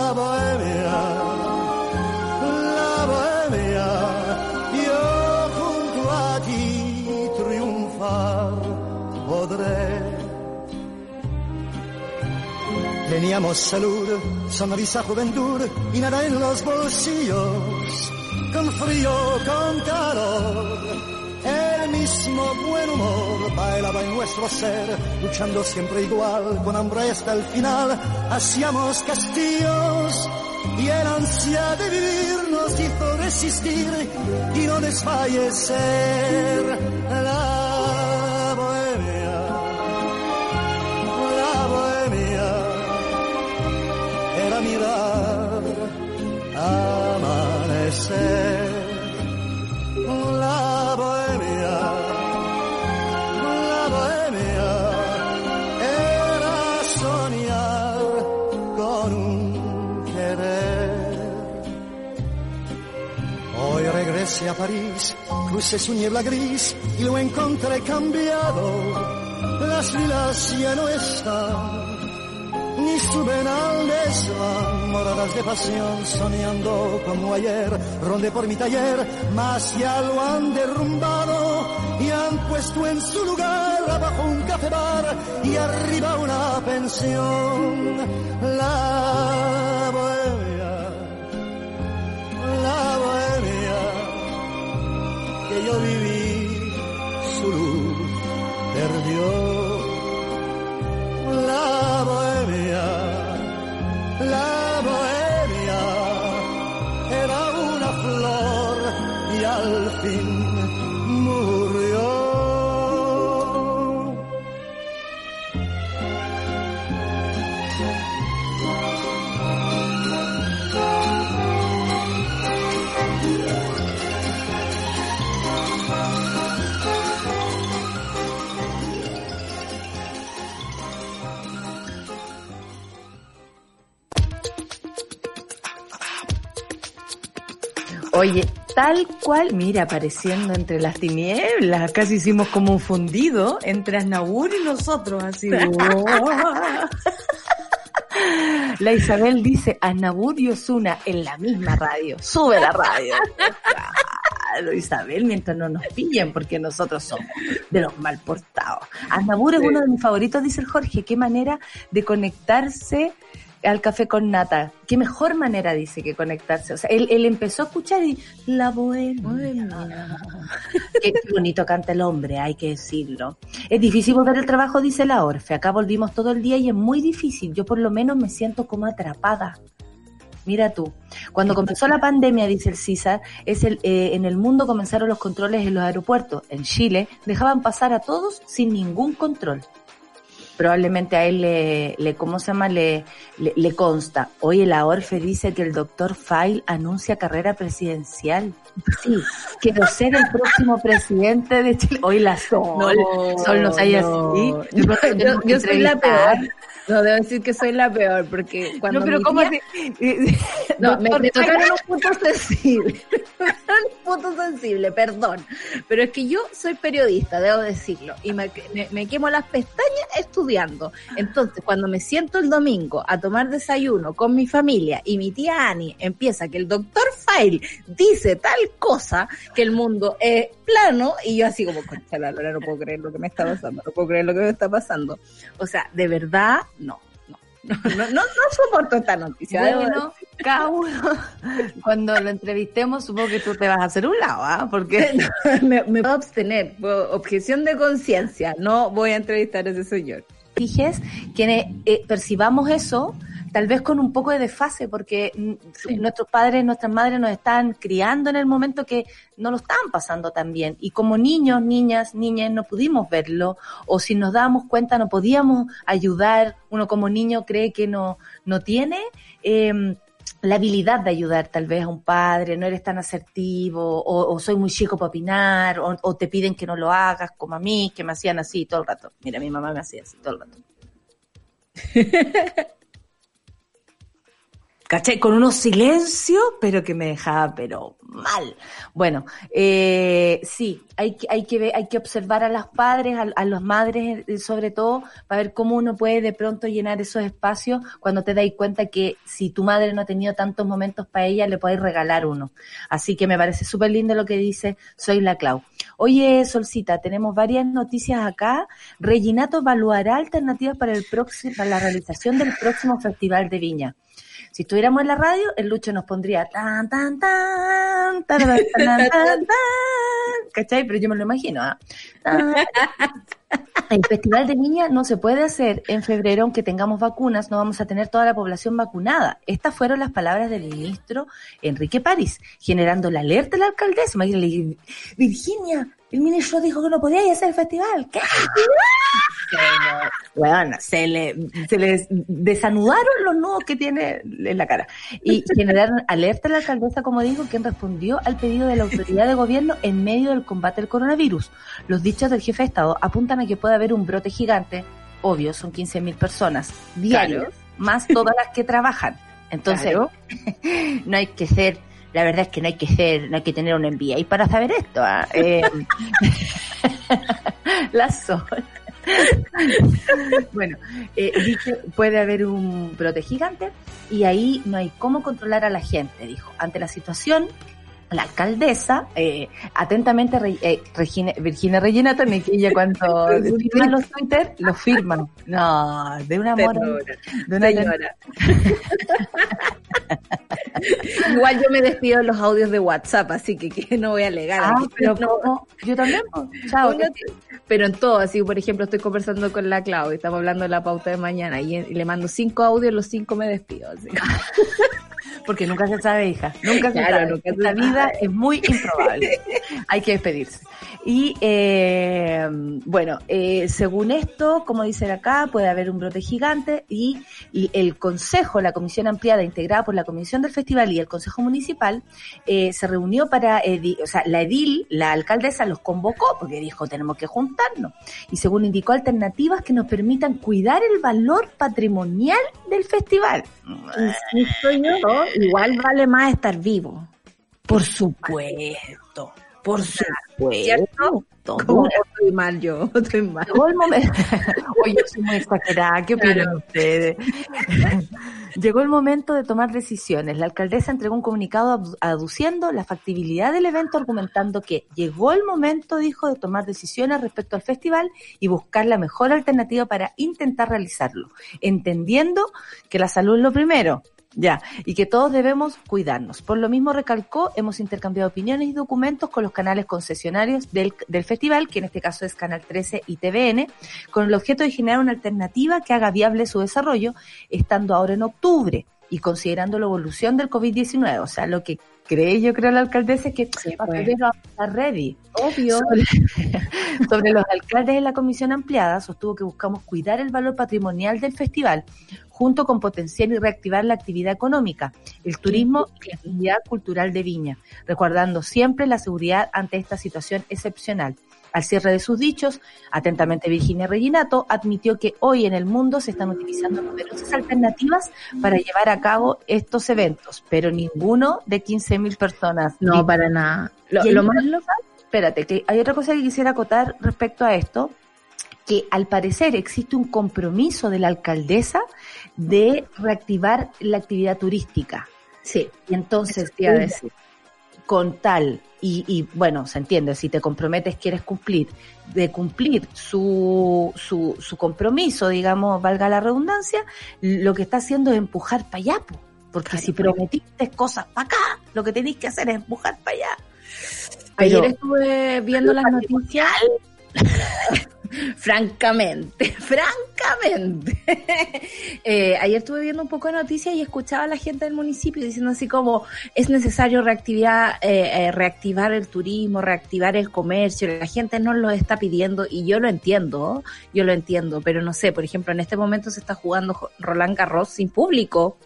Teníamos salud, sonrisa, juventud y nada en los bolsillos, con frío, con calor. El mismo buen humor bailaba en nuestro ser, luchando siempre igual, con hambre hasta el final. Hacíamos castillos y el ansia de vivir nos hizo resistir y no desfallecer. La La bohemia, la bohemia era soñar con un querer. Hoy regresé a París, crucé su niebla gris y lo encontré cambiado. Las vilas ya no están ni suben al desván, moradas de pasión, soñando como ayer, ronde por mi taller, mas ya lo han derrumbado y han puesto en su lugar abajo un café bar y arriba una pensión. La bohemia, la bohemia, que yo viví, su luz perdió. La bohemia, la Oye, tal cual, mira, apareciendo entre las tinieblas, casi hicimos como un fundido entre Asnabur y nosotros, así. La Isabel dice, Asnabur y Osuna en la misma radio. Sube la radio. Claro, Isabel, mientras no nos pillen, porque nosotros somos de los mal portados. Asnabur es uno de mis favoritos, dice el Jorge. Qué manera de conectarse al café con nata. Qué mejor manera, dice, que conectarse. O sea, él, él empezó a escuchar y la bohemia. Qué bonito canta el hombre, hay que decirlo. Es difícil volver al trabajo, dice la Orfe. Acá volvimos todo el día y es muy difícil. Yo por lo menos me siento como atrapada. Mira tú, cuando comenzó la pandemia, dice el César, es el, eh, en el mundo comenzaron los controles en los aeropuertos. En Chile dejaban pasar a todos sin ningún control probablemente a él le, le ¿cómo se llama? Le, le, le consta. Oye, la Orfe dice que el doctor File anuncia carrera presidencial. Sí, quiero ser el próximo presidente de Chile. Hoy la Sol, No, Sol no hay así. no. Yo, yo soy la peor. No, debo decir que soy la peor, porque cuando. No, pero mi ¿cómo tía- así? No, me, Doctor, me tocaron un punto sensible. Un punto sensible, perdón. Pero es que yo soy periodista, debo decirlo. Y me, me- me quemo las pestañas estudiando. Entonces, cuando me siento el domingo a tomar desayuno con mi familia y mi tía Ani empieza que el doctor File dice tal cosa que el mundo es plano y yo así como, concha la no puedo creer lo que me está pasando, no puedo creer lo que me está pasando. O sea, de verdad, no. No, no, no, soporto esta noticia. Bueno, cada uno, cuando lo entrevistemos, supongo que tú te vas a hacer un lado, ¿ah? Porque me, me puedo abstener, puedo- objeción de conciencia, no voy a entrevistar a ese señor. fijes quienes eh, percibamos eso, tal vez con un poco de desfase, porque mm, nuestros padres, nuestras madres nos están criando en el momento que no lo estaban pasando tan bien. Y como niños, niñas, niñas, no pudimos verlo, o si nos dábamos cuenta no podíamos ayudar, uno como niño cree que no, no tiene. em, la habilidad de ayudar tal vez a un padre, no eres tan asertivo, o, o soy muy chico para opinar, o, o te piden que no lo hagas, como a mí, que me hacían así todo el rato. Mira, mi mamá me hacía así todo el rato. ¿Cachai? Con unos silencios, pero que me dejaba, pero mal. Bueno, eh, sí, hay hay que hay que observar a los padres, a, a las madres eh, sobre todo, para ver cómo uno puede de pronto llenar esos espacios cuando te dais cuenta que si tu madre no ha tenido tantos momentos para ella, le podéis regalar uno. Así que me parece súper lindo lo que dice Soy la Clau. Oye, Solcita, tenemos varias noticias acá. Reginato evaluará alternativas para el próximo, para la realización del próximo Festival de Viña. Si estuviéramos en la radio, el Lucho nos pondría tan, tan, tan, tan, tan, tan, tan, ¿cachai? Pero yo me lo imagino. ¿ah? El Festival de Niña no se puede hacer en febrero, aunque tengamos vacunas, no vamos a tener toda la población vacunada. Estas fueron las palabras del ministro Enrique París, generando la alerta de la alcaldesa. Virginia, el ministro dijo que no podía hacer el festival. ¿Qué? Bueno, se le, se les desanudaron los nudos que tiene en la cara. Y generaron alerta a la alcaldesa, como dijo, quien respondió al pedido de la autoridad de gobierno en medio del combate al coronavirus. Los dichos del jefe de Estado apuntan a que puede haber un brote gigante, obvio, son 15.000 personas diarios, más todas las que trabajan. Entonces, no hay que ser, la verdad es que no hay que ser, no hay que tener un MBA para saber esto. ¿ah? Eh, la sol. bueno, eh, dice, puede haber un brote gigante y ahí no hay cómo controlar a la gente, dijo. Ante la situación, la alcaldesa, eh, atentamente, Re- eh, Regina- Virginia Reginato, me ella cuando firman los Twitter, los firman. No, de un amor. De una señora. Igual yo me despido de los audios de WhatsApp, así que, que no voy a alegar. Ah, pero No, ¿cómo? yo también. pues. Chao. uno pero en todo, así por ejemplo estoy conversando con la Clau y estamos hablando de la pauta de mañana y, y le mando cinco audios, los cinco me despido. así. Porque nunca se sabe, hija. Nunca se sabe. nunca se Esta sabe. vida es muy improbable. Hay que despedirse. Y eh, bueno, eh, según esto, como dicen acá, puede haber un brote gigante y, y el Consejo, la Comisión Ampliada integrada por la Comisión del Festival y el Consejo Municipal, eh, se reunió para, edi- o sea, la edil, la alcaldesa los convocó porque dijo tenemos que juntarnos. Y según indicó, alternativas que nos permitan cuidar el valor patrimonial del festival. Insisto yo, igual vale más estar vivo. Por supuesto, por supuesto. ¿Cierto? ¿Cómo estoy mal yo? Estoy mal. Llegó el momento. Oye, yo soy muy exagerada. ¿Qué opinan Claro. ustedes? Llegó el momento de tomar decisiones. La alcaldesa entregó un comunicado adu- aduciendo la factibilidad del evento, argumentando que llegó el momento, dijo, de tomar decisiones respecto al festival y buscar la mejor alternativa para intentar realizarlo, entendiendo que la salud es lo primero. Ya, y que todos debemos cuidarnos. Por lo mismo recalcó, hemos intercambiado opiniones y documentos con los canales concesionarios del, del festival, que en este caso es Canal 13 y TVN, con el objeto de generar una alternativa que haga viable su desarrollo, estando ahora en octubre y considerando la evolución del COVID-19. O sea, lo que cree yo creo la alcaldesa es que Sí, pues. estar ready. Obvio. Sobre los alcaldes de la comisión ampliada, sostuvo que buscamos cuidar el valor patrimonial del festival, junto con potenciar y reactivar la actividad económica, el turismo y la actividad cultural de Viña, recordando siempre la seguridad ante esta situación excepcional. Al cierre de sus dichos, atentamente Virginia Reginato admitió que hoy en el mundo se están utilizando numerosas alternativas para llevar a cabo estos eventos, pero ninguno de 15.000 personas. No, para nada. Lo, lo más espérate, que hay otra cosa que quisiera acotar respecto a esto, que al parecer existe un compromiso de la alcaldesa de reactivar la actividad turística. Sí. Y entonces, Eso te iba a decir. con tal, y, y, bueno, se entiende, si te comprometes, quieres cumplir, de cumplir su, su, su compromiso, digamos, valga la redundancia, lo que está haciendo es empujar para allá, po. porque Claro, si prometiste cosas para acá, lo que tenéis que hacer es empujar para allá. Ayer Pero- estuve viendo las noticias. francamente, francamente. Eh, ayer estuve viendo un poco de noticias y escuchaba a la gente del municipio diciendo así como es necesario reactivar, eh, eh, reactivar el turismo, reactivar el comercio. La gente nos lo está pidiendo y yo lo entiendo, yo lo entiendo, pero no sé, por ejemplo, en este momento se está jugando Roland Garros sin público.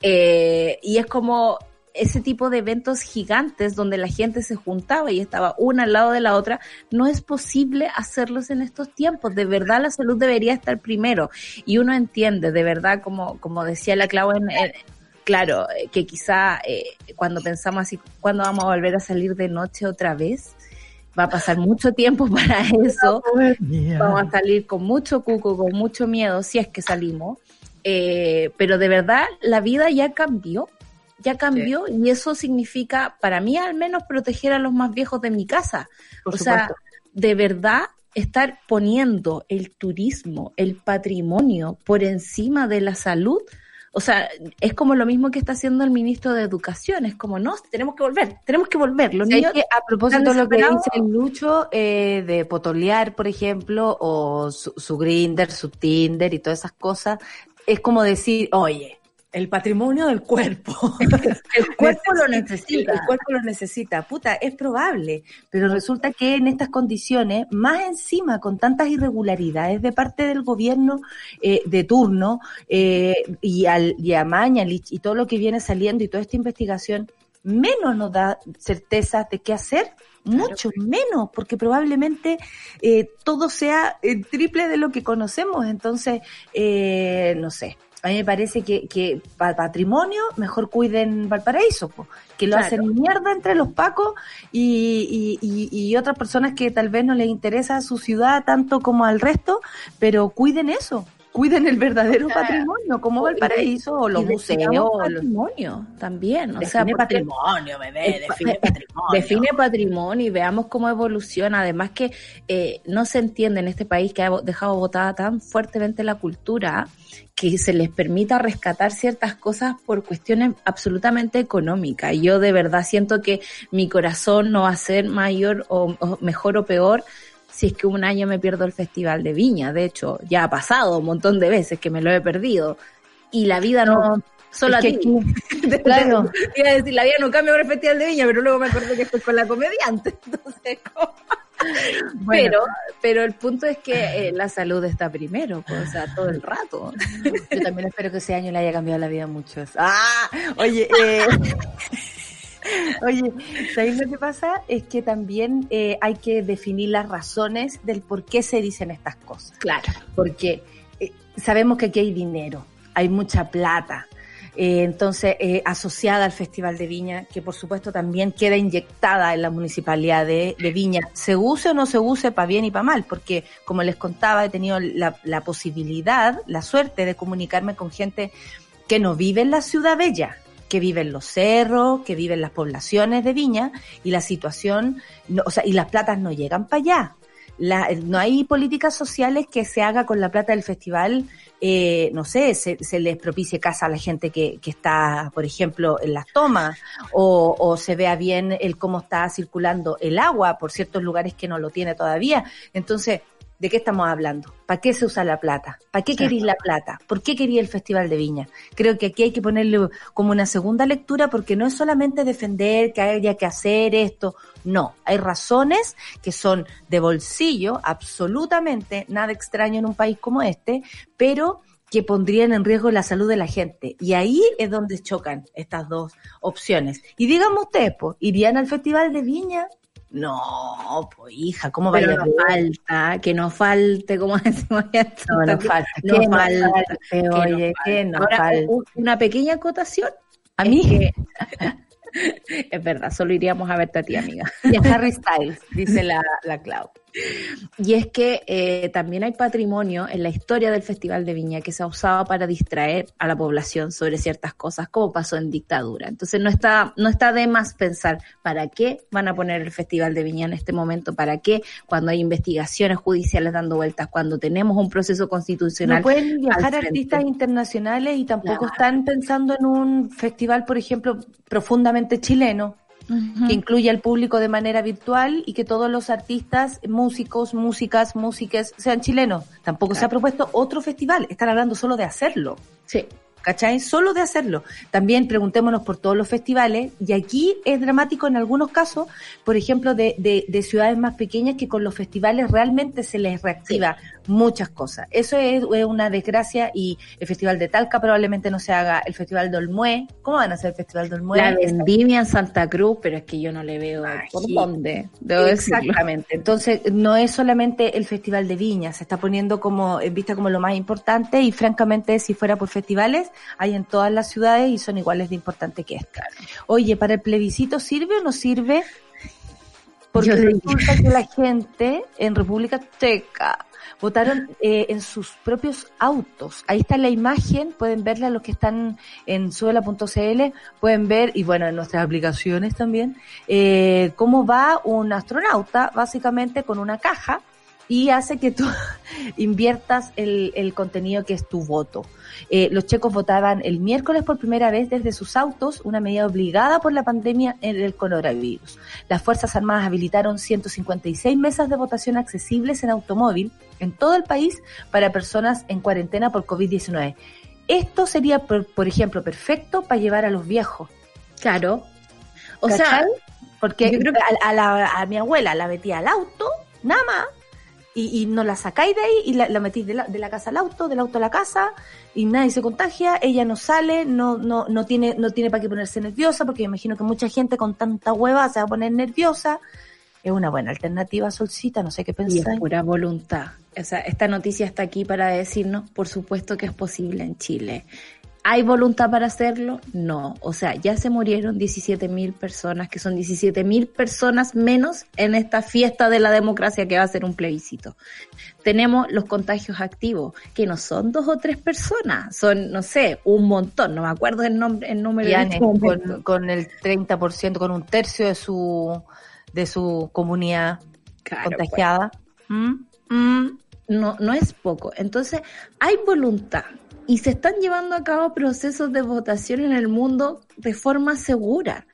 Eh, y es como ese tipo de eventos gigantes donde la gente se juntaba y estaba una al lado de la otra, no es posible hacerlos en estos tiempos. De verdad la salud debería estar primero. Y uno entiende, de verdad, como, como decía la Clau en, en- claro, eh, que quizá eh, cuando pensamos así, ¿cuándo vamos a volver a salir de noche otra vez? Va a pasar mucho tiempo para eso vamos a salir con mucho cuco, con mucho miedo, si es que salimos. Eh, pero de verdad, la vida ya cambió, ya cambió y eso significa, para mí al menos, proteger a los más viejos de mi casa. Por o sea, de verdad, estar poniendo el turismo, el patrimonio por encima de la salud. O sea, es como lo mismo que está haciendo el ministro de Educación. Es como, no, tenemos que volver, tenemos que volver. Los Sí, niños es que a propósito de lo que dice el Lucho eh, de potolear, por ejemplo, o su, su Grinder, su Tinder y todas esas cosas, es como decir, oye, el patrimonio del cuerpo. el cuerpo lo necesita. El cuerpo lo necesita. Puta, es probable. Pero resulta que en estas condiciones, más encima con tantas irregularidades de parte del gobierno eh, de turno eh, y, al, y a Mañalich y todo lo que viene saliendo y toda esta investigación, menos nos da certeza de qué hacer. Mucho menos, porque probablemente eh, todo sea el triple de lo que conocemos. Entonces, eh, no sé. A mí me parece que, que para patrimonio mejor cuiden Valparaíso, po, que lo Claro. hacen mierda entre los pacos y, y, y, y otras personas que tal vez no les interesa su ciudad tanto como al resto, pero cuiden eso, cuiden el verdadero patrimonio, como Valparaíso o los museos. patrimonio también, o sea, Define porque patrimonio, bebé, el pa- define patrimonio. define patrimonio y veamos cómo evoluciona. Además que eh, no se entiende en este país que ha dejado botada tan fuertemente la cultura que se les permita rescatar ciertas cosas por cuestiones absolutamente económicas. Y yo de verdad siento que mi corazón no va a ser mayor o, o mejor o peor si es que un año me pierdo el Festival de Viña. De hecho, ya ha pasado un montón de veces que me lo he perdido. Y la vida no, No, solo es a que ti. aquí- claro. Iba a decir, la vida no cambia con el Festival de Viña, pero luego me acordé que estoy con la comediante. Entonces, ¿cómo? Bueno. pero, pero el punto es que eh, la salud está primero, pues, o sea, todo el rato. Yo también espero que ese año le haya cambiado la vida a muchos. Ah, oye, eh, oye, ¿sabéis lo que pasa? Es que también eh, hay que definir las razones del por qué se dicen estas cosas. Claro. Porque eh, sabemos que aquí hay dinero, hay mucha plata. eh, entonces, eh, asociada al Festival de Viña, que por supuesto también queda inyectada en la municipalidad de, de Viña, se use o no se use para bien y para mal, porque como les contaba, he tenido la, la posibilidad, la suerte de comunicarme con gente que no vive en la ciudad bella, que vive en los cerros, que vive en las poblaciones de Viña, y la situación, no, o sea, y las platas no llegan para allá. La, no hay políticas sociales que se haga con la plata del festival, eh, no sé, se, se les propicie casa a la gente que, que está, por ejemplo, en las tomas, o, o se vea bien el cómo está circulando el agua por ciertos lugares que no lo tiene todavía. Entonces, ¿De qué estamos hablando? ¿Para qué se usa la plata? ¿Para qué queréis la plata? ¿Por qué quería el Festival de Viña? Creo que aquí hay que ponerle como una segunda lectura porque no es solamente defender que haya que hacer esto. No, hay razones que son de bolsillo, absolutamente nada extraño en un país como este, pero que pondrían en riesgo la salud de la gente. Y ahí es donde chocan estas dos opciones. Y díganme ustedes, pues, ¿irían al Festival de Viña? No, pues hija, ¿cómo va no falta, que no falte, como decimos esto. No, no falta. No que falta, falte, que no oye, falta. que no Ahora, falta. una pequeña acotación. A es mí. que- es verdad, solo iríamos a verte a ti, amiga. Y a Harry Styles, dice la, la Clau. Y es que eh, también hay patrimonio en la historia del Festival de Viña que se ha usado para distraer a la población sobre ciertas cosas, como pasó en dictadura. Entonces no está, no está de más pensar para qué van a poner el Festival de Viña en este momento, para qué cuando hay investigaciones judiciales dando vueltas, cuando tenemos un proceso constitucional. No pueden viajar artistas internacionales y tampoco Claro. están pensando en un festival, por ejemplo, profundamente chileno, Que incluye al público de manera virtual y que todos los artistas, músicos, músicas, músiques sean chilenos. Tampoco se ha propuesto otro festival, están hablando solo de hacerlo. Sí. ¿Cachai? Solo de hacerlo. También preguntémonos por todos los festivales, y aquí es dramático en algunos casos, por ejemplo, de, de, de ciudades más pequeñas que con los festivales realmente se les reactiva muchas cosas. Eso es, es una desgracia y el Festival de Talca probablemente no se haga, el Festival de Olmué, ¿cómo van a hacer el Festival de Olmué? La vendimia en Santa Cruz, pero es que yo no le veo por dónde. Debo decirlo. Exactamente. Entonces, no es solamente el Festival de Viña, se está poniendo como, en vista como lo más importante y francamente, si fuera por festivales, hay en todas las ciudades y son iguales de importante que esta. Oye, ¿para el plebiscito sirve o no sirve? Porque resulta que la gente en República Checa votaron eh, en sus propios autos. Ahí está la imagen, pueden verla los que están en suela.cl, pueden ver, y bueno, en nuestras aplicaciones también, eh, cómo va un astronauta, básicamente con una caja, y hace que tú inviertas el, el contenido que es tu voto. Eh, los checos votaban el miércoles por primera vez desde sus autos, una medida obligada por la pandemia en el coronavirus. Las Fuerzas Armadas habilitaron 156 mesas de votación accesibles en automóvil en todo el país para personas en cuarentena por COVID-19. Esto sería, por, por ejemplo, perfecto para llevar a los viejos. Claro. O ¿cachai? sea, porque yo creo que- a, a la- a mi abuela la metía al auto, nada más, y, y no la sacáis de ahí y la, la metís de la, de la casa al auto, del auto a la casa, y nadie se contagia, ella no sale, no, no, no tiene, no tiene para qué ponerse nerviosa, porque me imagino que mucha gente con tanta hueva se va a poner nerviosa. Es una buena alternativa, Solcita, no sé qué y es pensáis. pura voluntad. O sea, esta noticia está aquí para decirnos, por supuesto que es posible en Chile. ¿Hay voluntad para hacerlo? No. O sea, ya se murieron 17 mil personas, que son 17 mil personas menos en esta fiesta de la democracia que va a ser un plebiscito. Tenemos los contagios activos, que no son dos o tres personas, son, no sé, un montón. No me acuerdo el nombre, el número en Yane, este con, con el 30%, con un tercio de su, de su comunidad Claro, pues. contagiada. ¿Mm? Mm, no, no es poco. Entonces, hay voluntad y se están llevando a cabo procesos de votación en el mundo de forma segura.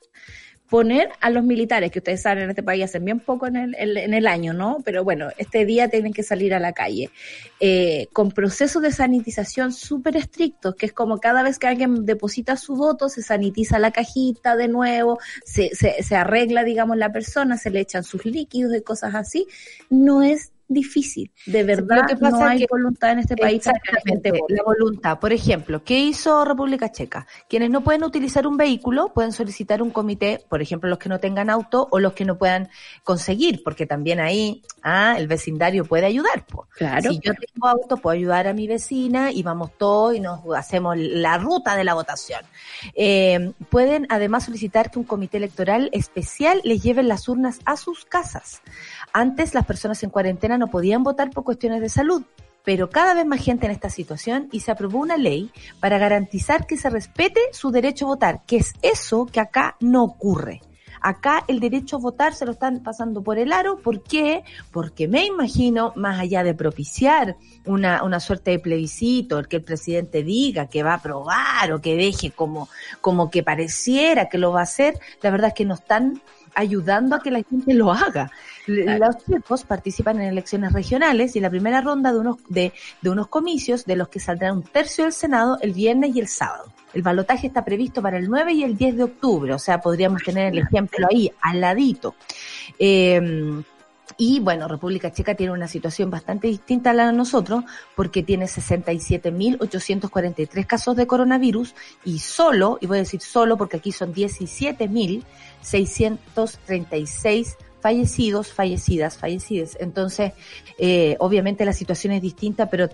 Poner a los militares, que ustedes saben en este país hacen bien poco en el, en el año, ¿no? Pero bueno, este día tienen que salir a la calle, eh, con procesos de sanitización súper estrictos, que es como cada vez que alguien deposita su voto, se sanitiza la cajita de nuevo, se, se, se arregla, digamos, la persona, se le echan sus líquidos y cosas así. No es difícil, de verdad, que pasa no hay que- voluntad en este país Exactamente, la voluntad. Por ejemplo, ¿qué hizo República Checa? Quienes no pueden utilizar un vehículo pueden solicitar un comité, por ejemplo, los que no tengan auto o los que no puedan conseguir, porque también ahí ah, el vecindario puede ayudar. po. Claro, si yo tengo auto, puedo ayudar a mi vecina y vamos todos y nos hacemos la ruta de la votación. Eh, pueden además solicitar que un comité electoral especial les lleve las urnas a sus casas. Antes las personas en cuarentena no podían votar por cuestiones de salud, pero cada vez más gente en esta situación y se aprobó una ley para garantizar que se respete su derecho a votar, que es eso que acá no ocurre. Acá el derecho a votar se lo están pasando por el aro. ¿Por qué? Porque me imagino, más allá de propiciar una, una suerte de plebiscito, el que el presidente diga que va a aprobar o que deje como, como que pareciera que lo va a hacer, la verdad es que no están ayudando a que la gente lo haga. Los chicos participan en elecciones regionales y en la primera ronda de unos, de, de unos comicios de los que saldrá un tercio del Senado el viernes y el sábado. El balotaje está previsto para el 9 y el 10 de octubre, o sea, podríamos tener el ejemplo ahí, al ladito. Eh, y bueno, República Checa tiene una situación bastante distinta a la de nosotros porque tiene 67.843 casos de coronavirus y solo, y voy a decir solo porque aquí son 17.636 fallecidos, fallecidas, fallecidas. Entonces, eh, obviamente la situación es distinta, pero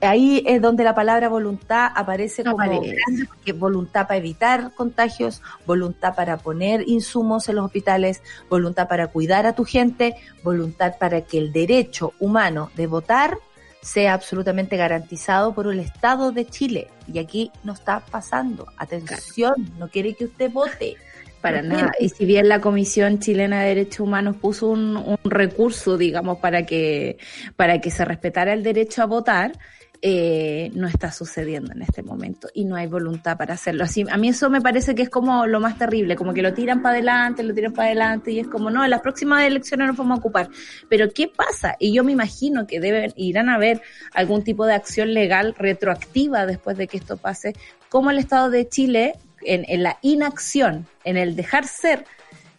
ahí es donde la palabra voluntad aparece como grande, porque voluntad para evitar contagios, voluntad para poner insumos en los hospitales, voluntad para cuidar a tu gente, voluntad para que el derecho humano de votar sea absolutamente garantizado por el Estado de Chile. Y aquí no está pasando. Atención, no quiere que usted vote. Para nada. Y si bien la Comisión Chilena de Derechos Humanos puso un, un recurso, digamos, para que, para que se respetara el derecho a votar, eh, no está sucediendo en este momento y no hay voluntad para hacerlo. Así, a mí eso me parece que es como lo más terrible, como que lo tiran para adelante, lo tiran para adelante y es como, no, en las próximas elecciones nos vamos a ocupar. Pero ¿qué pasa? Y yo me imagino que deben, irán a ver algún tipo de acción legal retroactiva después de que esto pase, como el Estado de Chile, en, en la inacción, en el dejar ser,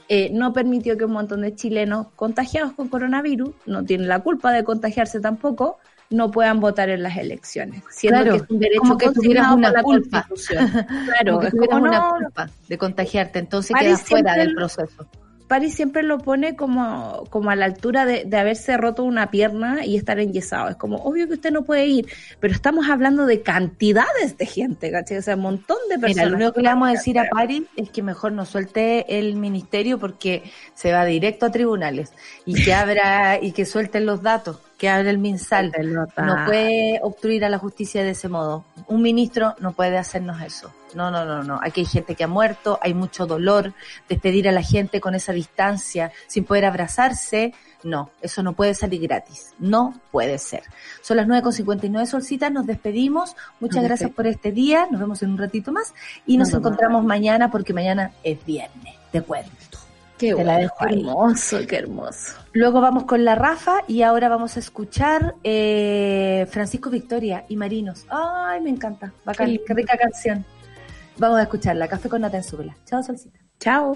eh, no permitió que un montón de chilenos contagiados con coronavirus, no tienen la culpa de contagiarse tampoco, no puedan votar en las elecciones, siendo Claro, que es un derecho como que tuvieras una la culpa. Claro, Como que es tuvieras como, una no, culpa de contagiarte, entonces París quedas fuera del proceso. Paris siempre lo pone como, como a la altura de, de haberse roto una pierna y estar enyesado. Es como, obvio que usted no puede ir, pero estamos hablando de cantidades de gente, ¿cachai? O sea, un montón de personas. Mira, lo único que le vamos a decir a Paris es que mejor no suelte el ministerio porque se va directo a tribunales y que abra y que suelten los datos, que abra el MinSal. No puede obstruir a la justicia de ese modo. Un ministro no puede hacernos eso. No, no, no, no. Aquí hay gente que ha muerto, hay mucho dolor. Despedir a la gente con esa distancia, sin poder abrazarse, no, eso no puede salir gratis. No puede ser. Son las 9.59 solcitas, nos despedimos. Muchas Nos gracias por este día. Nos vemos en un ratito más y nos, Nos encontramos mañana porque mañana es viernes. Te cuento. Qué, Te la bueno, dejo qué hermoso, qué hermoso. Luego vamos con la Rafa y ahora vamos a escuchar eh, Francisco Victoria y Marinos. Ay, me encanta. Bacán, Qué rica canción. Vamos a escucharla. Café con nata en súbela. Chao, Solcita. Chao.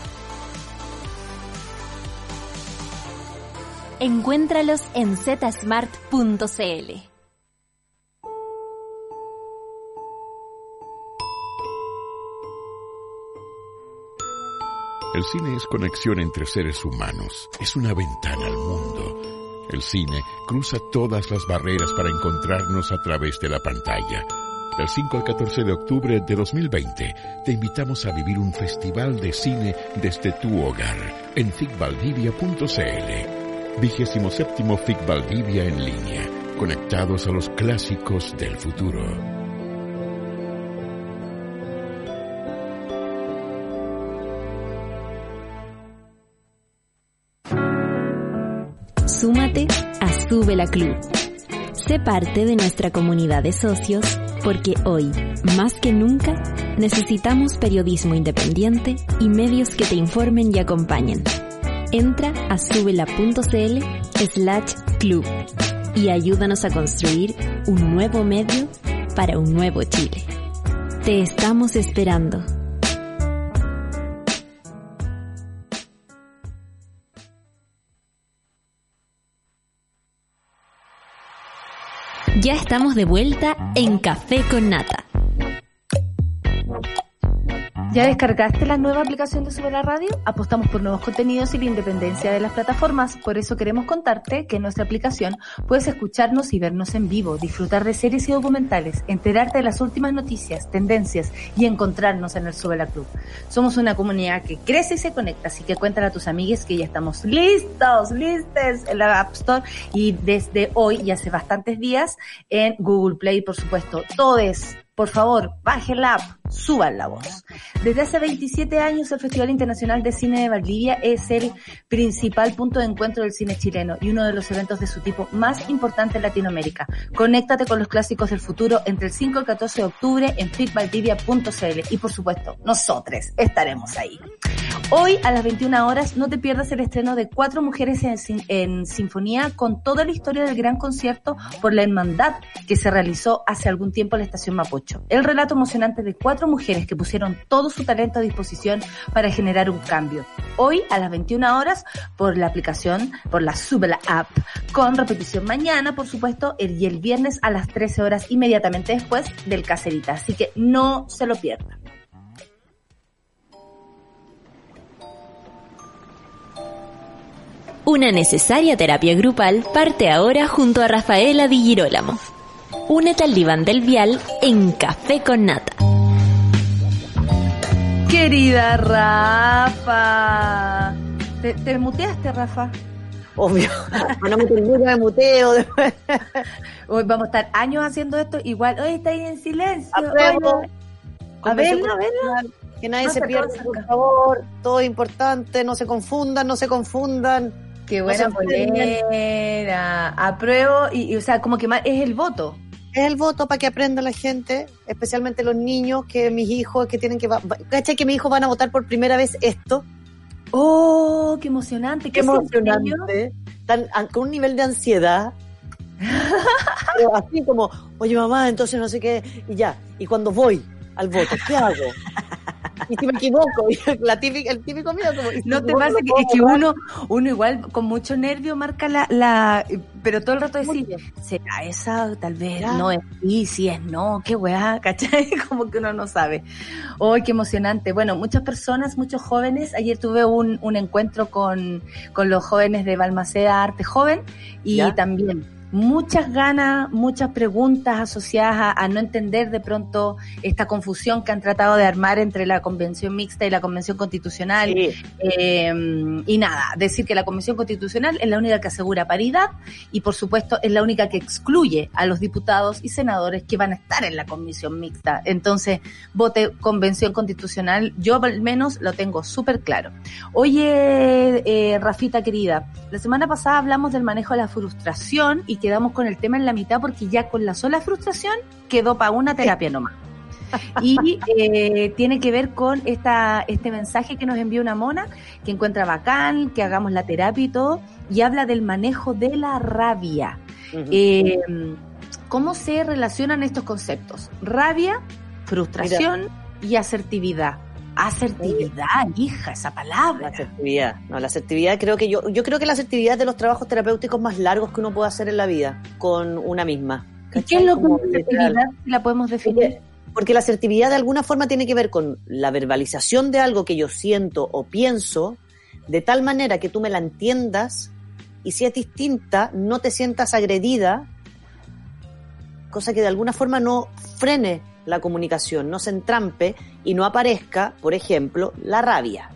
Encuéntralos en zsmart.cl. El cine es conexión entre seres humanos, es una ventana al mundo. El cine cruza todas las barreras para encontrarnos a través de la pantalla. Del 5 al 14 de octubre de 2020 te invitamos a vivir un festival de cine desde tu hogar en ficvaldivia.cl. Vigésimo séptimo FIC Valdivia en línea, conectados a los clásicos del futuro. Súmate a Sube la Club. Sé parte de nuestra comunidad de socios porque hoy, más que nunca, necesitamos periodismo independiente y medios que te informen y acompañen. Entra a subela.cl slash club y ayúdanos a construir un nuevo medio para un nuevo Chile. Te estamos esperando. Ya estamos de vuelta en Café con Nata. ¿Ya descargaste la nueva aplicación de Sube la Radio? Apostamos por nuevos contenidos y la independencia de las plataformas. Por eso queremos contarte que en nuestra aplicación puedes escucharnos y vernos en vivo, disfrutar de series y documentales, enterarte de las últimas noticias, tendencias y encontrarnos en el Sube la Club. Somos una comunidad que crece y se conecta, así que cuéntale a tus amigues que ya estamos listos, listes en la App Store y desde hoy y hace bastantes días en Google Play, por supuesto. Todes por favor, bajen la app, suban la voz. Desde hace 27 años el Festival Internacional de Cine de Valdivia es el principal punto de encuentro del cine chileno y uno de los eventos de su tipo más importante en Latinoamérica. Conéctate con los clásicos del futuro entre el 5 y el 14 de octubre en fitvaldivia.cl y por supuesto, nosotros estaremos ahí. Hoy a las 21 horas no te pierdas el estreno de Cuatro Mujeres en Sinfonía con toda la historia del gran concierto por la hermandad que se realizó hace algún tiempo en la estación Mapocho. El relato emocionante de cuatro mujeres que pusieron todo su talento a disposición para generar un cambio. Hoy a las 21 horas por la aplicación, por la Subela App, con repetición mañana, por supuesto, y el viernes a las 13 horas inmediatamente después del Cacerita. Así que no se lo pierdan. Una necesaria terapia grupal parte ahora junto a Rafaela Di Girolamo. Únete al diván del vial en Café con Nata. Querida Rafa. ¿Te, te muteaste, Rafa? Obvio. Bueno, me tengo de muteo. Hoy vamos a estar años haciendo esto. Igual, hoy está ahí en silencio. Apruebo. A verla, a verla. Que nadie No se se pierda, por favor. Todo importante. No se confundan, no se confundan. Qué buena No polera. Apruebo. Y, y, o sea, como que más, es el voto. Es el voto para que aprenda la gente, especialmente los niños, que mis hijos, que tienen que... ¿Cachai que mis hijos van a votar por primera vez esto? Oh, qué emocionante. Qué niño? emocionante. Tan, an- con un nivel de ansiedad. Pero así como, oye mamá, entonces no sé qué, y ya. Y cuando voy al voto, ¿qué hago? Y si me equivoco, la típica, el típico como... si ¿No te pasa que, es uno, uno igual con mucho nervio marca la, la pero todo el rato decir. ¿será esa? Tal vez ¿Será? no es sí, sí es no, qué weá, ¿cachai? Como que uno no sabe. ¡Ay, qué emocionante! Bueno, muchas personas, muchos jóvenes, ayer tuve un, un encuentro con, con los jóvenes de Balmaceda Arte Joven y ¿Ya? también muchas ganas, muchas preguntas asociadas a, a, no entender de pronto esta confusión que han tratado de armar entre la convención mixta y la convención constitucional. Sí. Eh, y nada, decir que la convención constitucional es la única que asegura paridad y por supuesto es la única que excluye a los diputados y senadores que van a estar en la comisión mixta. Entonces, vote convención constitucional, yo al menos lo tengo súper claro. Oye, eh, Rafita querida, la semana pasada hablamos del manejo de la frustración y quedamos con el tema en la mitad porque ya con la sola frustración quedó para una terapia nomás. Y eh, tiene que ver con esta, este mensaje que nos envió una mona, que encuentra bacán, que hagamos la terapia y todo, y habla del manejo de la rabia. Uh -huh. eh, ¿Cómo se relacionan estos conceptos? Rabia, frustración Mira. y asertividad. Asertividad, hija, esa palabra. La asertividad. No, la asertividad creo que yo, yo creo que la asertividad es de los trabajos terapéuticos más largos que uno puede hacer en la vida con una misma. ¿Y qué es lo que es asertividad? La podemos definir. Porque, porque la asertividad de alguna forma tiene que ver con la verbalización de algo que yo siento o pienso, de tal manera que tú me la entiendas y si es distinta, no te sientas agredida, cosa que de alguna forma no frene la comunicación, no se entrampe y no aparezca, por ejemplo, la rabia.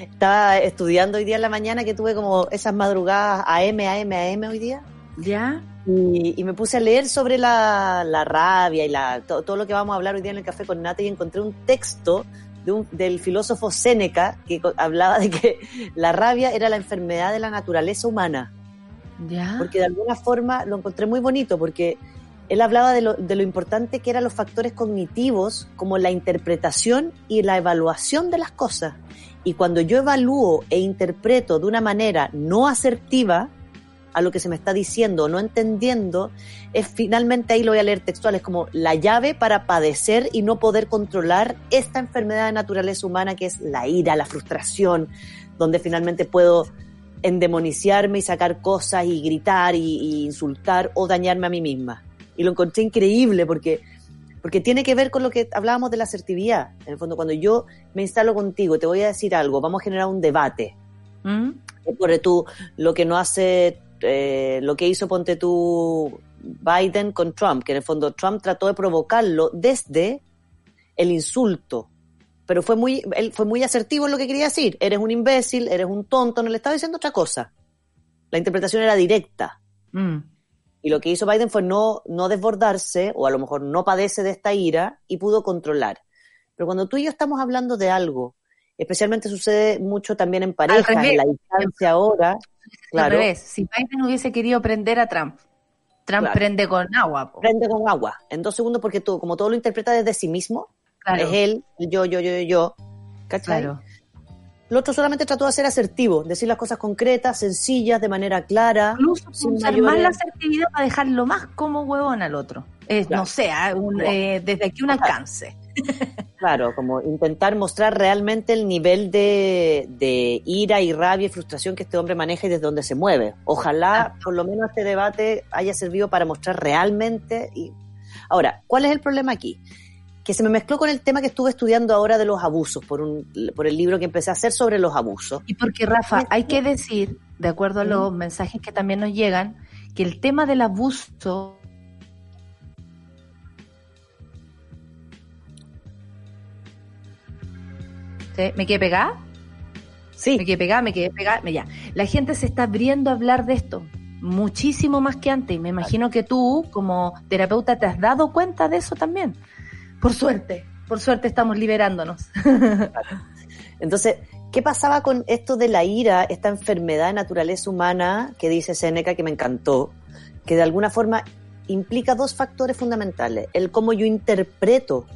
Estaba estudiando hoy día en la mañana que tuve como esas madrugadas AM, AM, AM hoy día. ¿Ya? Y, y me puse a leer sobre la, la rabia y la, todo, todo, lo que vamos a hablar hoy día en el café con Nata y encontré un texto de un, del filósofo Séneca que hablaba de que la rabia era la enfermedad de la naturaleza humana. ¿Ya? Porque de alguna forma lo encontré muy bonito porque él hablaba de lo, de lo importante que eran los factores cognitivos como la interpretación y la evaluación de las cosas. Y cuando yo evalúo e interpreto de una manera no asertiva a lo que se me está diciendo no entendiendo, es finalmente ahí lo voy a leer textual, es como la llave para padecer y no poder controlar esta enfermedad de naturaleza humana que es la ira, la frustración, donde finalmente puedo endemoniciarme y sacar cosas y gritar y insultar o dañarme a mí misma. Y lo encontré increíble porque porque tiene que ver con lo que hablábamos de la asertividad. En el fondo, cuando yo me instalo contigo, te voy a decir algo, vamos a generar un debate. ¿Mm? Por tú, lo que no hace, eh, lo que hizo, ponte tú, Biden con Trump, que en el fondo Trump trató de provocarlo desde el insulto. Pero fue muy, él fue muy asertivo en lo que quería decir. Eres un imbécil, eres un tonto, no le estaba diciendo otra cosa. La interpretación era directa. Mm. Y lo que hizo Biden fue no, no desbordarse, o a lo mejor no padece de esta ira, y pudo controlar. Pero cuando tú y yo estamos hablando de algo, especialmente sucede mucho también en pareja, en la distancia ahora. Claro. Al revés, si Biden hubiese querido prender a Trump, Trump claro. prende con agua. Po. Prende con agua, en dos segundos, porque tú, como todo lo interpreta desde sí mismo, claro. es él, yo, yo, yo, yo, ¿cachai? Claro. El otro solamente trató de ser asertivo, decir las cosas concretas, sencillas, de manera clara. Incluso usar más la asertividad para dejarlo más como huevón al otro. Eh, claro. No sé, un, eh, desde aquí un alcance. Claro, como intentar mostrar realmente el nivel de, de, ira y rabia y frustración que este hombre maneja y desde donde se mueve. Ojalá por lo menos este debate haya servido para mostrar realmente. Y... Ahora, ¿cuál es el problema aquí? Que se me mezcló con el tema que estuve estudiando ahora de los abusos, por, un, por el libro que empecé a hacer sobre los abusos. Y porque, Rafa, hay que decir, de acuerdo a los mensajes que también nos llegan, que el tema del abuso ¿Sí? ¿Me quedé pegada? Sí. Me quedé pegada, me quedé pegada. Ya. La gente se está abriendo a hablar de esto muchísimo más que antes. Y me imagino que tú, como terapeuta, te has dado cuenta de eso también. Por suerte, por suerte estamos liberándonos. Entonces, ¿qué pasaba con esto de la ira, esta enfermedad de naturaleza humana que dice Seneca, que me encantó, que de alguna forma implica dos factores fundamentales? El cómo yo interpreto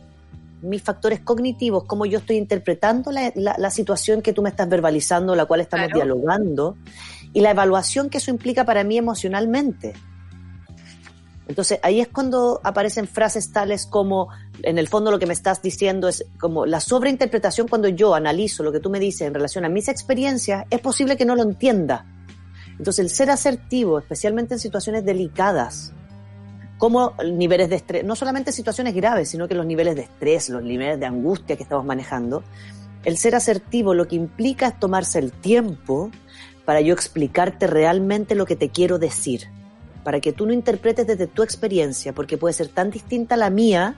mis factores cognitivos, cómo yo estoy interpretando la, la, la situación que tú me estás verbalizando, la cual estamos claro. dialogando, y la evaluación que eso implica para mí emocionalmente. Entonces ahí es cuando aparecen frases tales como, en el fondo lo que me estás diciendo es como la sobreinterpretación cuando yo analizo lo que tú me dices en relación a mis experiencias, es posible que no lo entienda. Entonces el ser asertivo, especialmente en situaciones delicadas, como niveles de estrés, no solamente situaciones graves, sino que los niveles de estrés, los niveles de angustia que estamos manejando, el ser asertivo lo que implica es tomarse el tiempo para yo explicarte realmente lo que te quiero decir para que tú no interpretes desde tu experiencia, porque puede ser tan distinta a la mía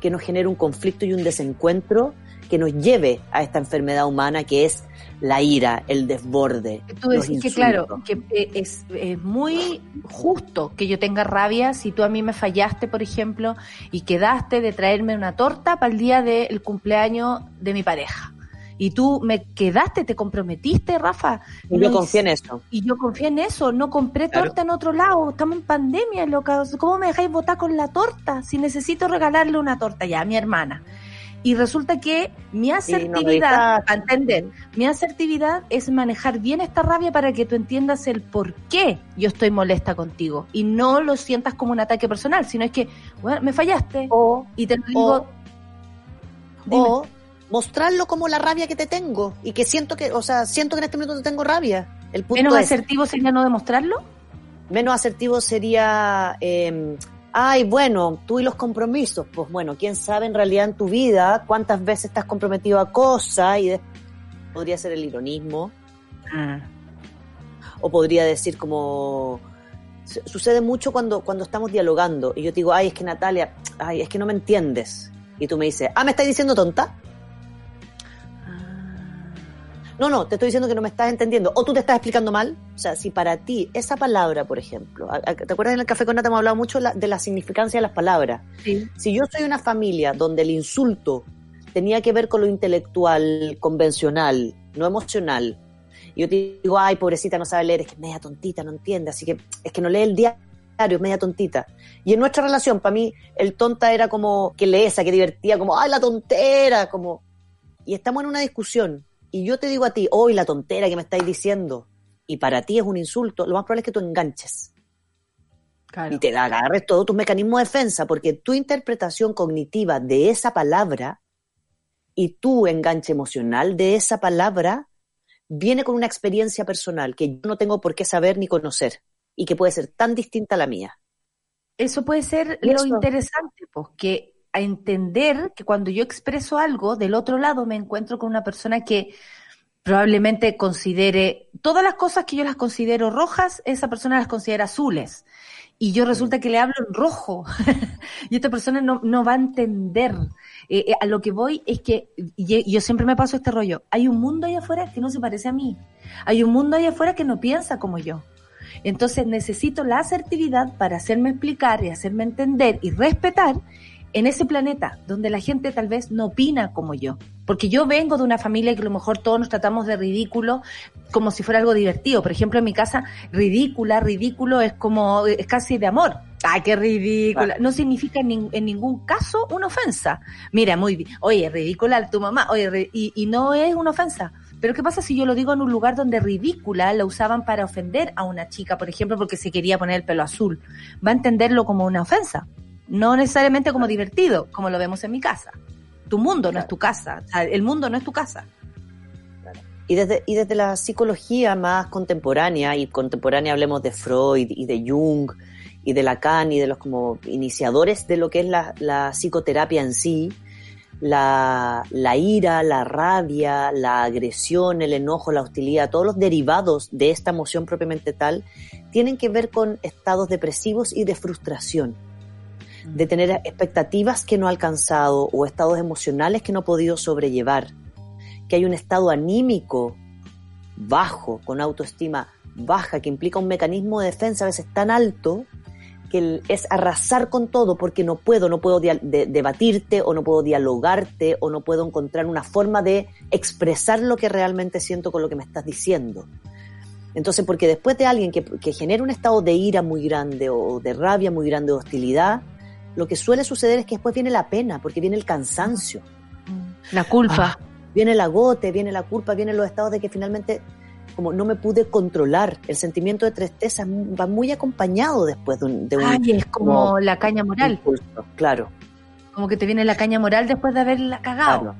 que nos genere un conflicto y un desencuentro que nos lleve a esta enfermedad humana que es la ira, el desborde. Tú decís que claro, que eh, es, es muy justo que yo tenga rabia si tú a mí me fallaste, por ejemplo, y quedaste de traerme una torta para el día del cumpleaños de mi pareja. Y tú me quedaste, te comprometiste, Rafa. Y yo No confié en eso. Y yo confié en eso, no compré Claro. torta en otro lado, estamos en pandemia, loca. ¿Cómo me dejáis votar con la torta? Si necesito regalarle una torta ya a mi hermana. Y resulta que mi asertividad, para entender, mi asertividad es manejar bien esta rabia para que tú entiendas el por qué yo estoy molesta contigo. Y no lo sientas como un ataque personal, sino es que, bueno, me fallaste. O, y te lo digo. Dime. o mostrarlo como la rabia que te tengo y que siento que, o sea, siento que en este momento te tengo rabia. El punto menos es, asertivo sería no demostrarlo. menos asertivo sería, eh, ay, bueno, tú y los compromisos. Pues bueno, quién sabe en realidad en tu vida cuántas veces estás comprometido a cosas y de- podría ser el ironismo. o podría decir como su- sucede mucho cuando cuando estamos dialogando y yo te digo ay es que Natalia ay es que no me entiendes y tú me dices ah me estás diciendo tonta no no te estoy diciendo que no me estás entendiendo o tú te estás explicando mal o sea si para ti esa palabra por ejemplo te acuerdas en el café con Nata hemos hablado mucho de la significancia de las palabras Sí. si yo soy una familia donde el insulto tenía que ver con lo intelectual, convencional, no emocional, y yo te digo, ay, pobrecita, no sabe leer, es que es media tontita, no entiende, así que es que no lee el diario, es media tontita. Y en nuestra relación, para mí, el tonta era como que leesa, que divertía, como, ay, la tontera, como... Y estamos en una discusión, y yo te digo a ti, hoy la tontera que me estáis diciendo, y para ti es un insulto, lo más probable es que tú enganches Claro. y te agarres todos tus mecanismos de defensa, porque tu interpretación cognitiva de esa palabra y tu enganche emocional de esa palabra viene con una experiencia personal que yo no tengo por qué saber ni conocer y que puede ser tan distinta a la mía. Eso puede ser lo interesante, pues, que a entender que cuando yo expreso algo, del otro lado me encuentro con una persona que probablemente considere todas las cosas que yo las considero rojas, esa persona las considera azules. Y yo resulta que le hablo en rojo. y esta persona no, no va a entender. Eh, eh, a lo que voy es que, yo siempre me paso este rollo, hay un mundo allá afuera que no se parece a mí. Hay un mundo allá afuera que no piensa como yo. Entonces necesito la asertividad para hacerme explicar y hacerme entender y respetar en ese planeta donde la gente tal vez no opina como yo. Porque yo vengo de una familia que a lo mejor todos nos tratamos de ridículo como si fuera algo divertido. Por ejemplo, en mi casa, ridícula, ridículo es como, es casi de amor. Ay, qué ridícula. No significa en, nin- en ningún caso una ofensa. Mira, muy bien. Oye, ridícula tu mamá. Oye, y, y no es una ofensa. Pero ¿qué pasa si yo lo digo en un lugar donde ridícula la usaban para ofender a una chica, por ejemplo, porque se quería poner el pelo azul? Va a entenderlo como una ofensa, no necesariamente como divertido, como lo vemos en mi casa. Tu mundo no es tu casa, o sea, el mundo no es tu casa. Y desde, y desde la psicología más contemporánea, y contemporánea hablemos de Freud y de Jung y de Lacan y de los como iniciadores de lo que es la, la psicoterapia en sí, la, la ira, la rabia, la agresión, el enojo, la hostilidad, todos los derivados de esta emoción propiamente tal, tienen que ver con estados depresivos y de frustración, de tener expectativas que no ha alcanzado o estados emocionales que no ha podido sobrellevar, que hay un estado anímico bajo, con autoestima baja, que implica un mecanismo de defensa a veces tan alto que es arrasar con todo porque no puedo, no puedo de- debatirte o no puedo dialogarte o no puedo encontrar una forma de expresar lo que realmente siento con lo que me estás diciendo. Entonces, porque después de alguien que, que genera un estado de ira muy grande o de rabia muy grande de hostilidad, lo que suele suceder es que después viene la pena, porque viene el cansancio La culpa. viene el agote, viene la culpa, vienen los estados de que finalmente como no me pude controlar. El sentimiento de tristeza va muy acompañado después de un, de un Ay, es como como- la caña moral, impulso. Claro, como que te viene la caña moral después de haberla cagado. claro.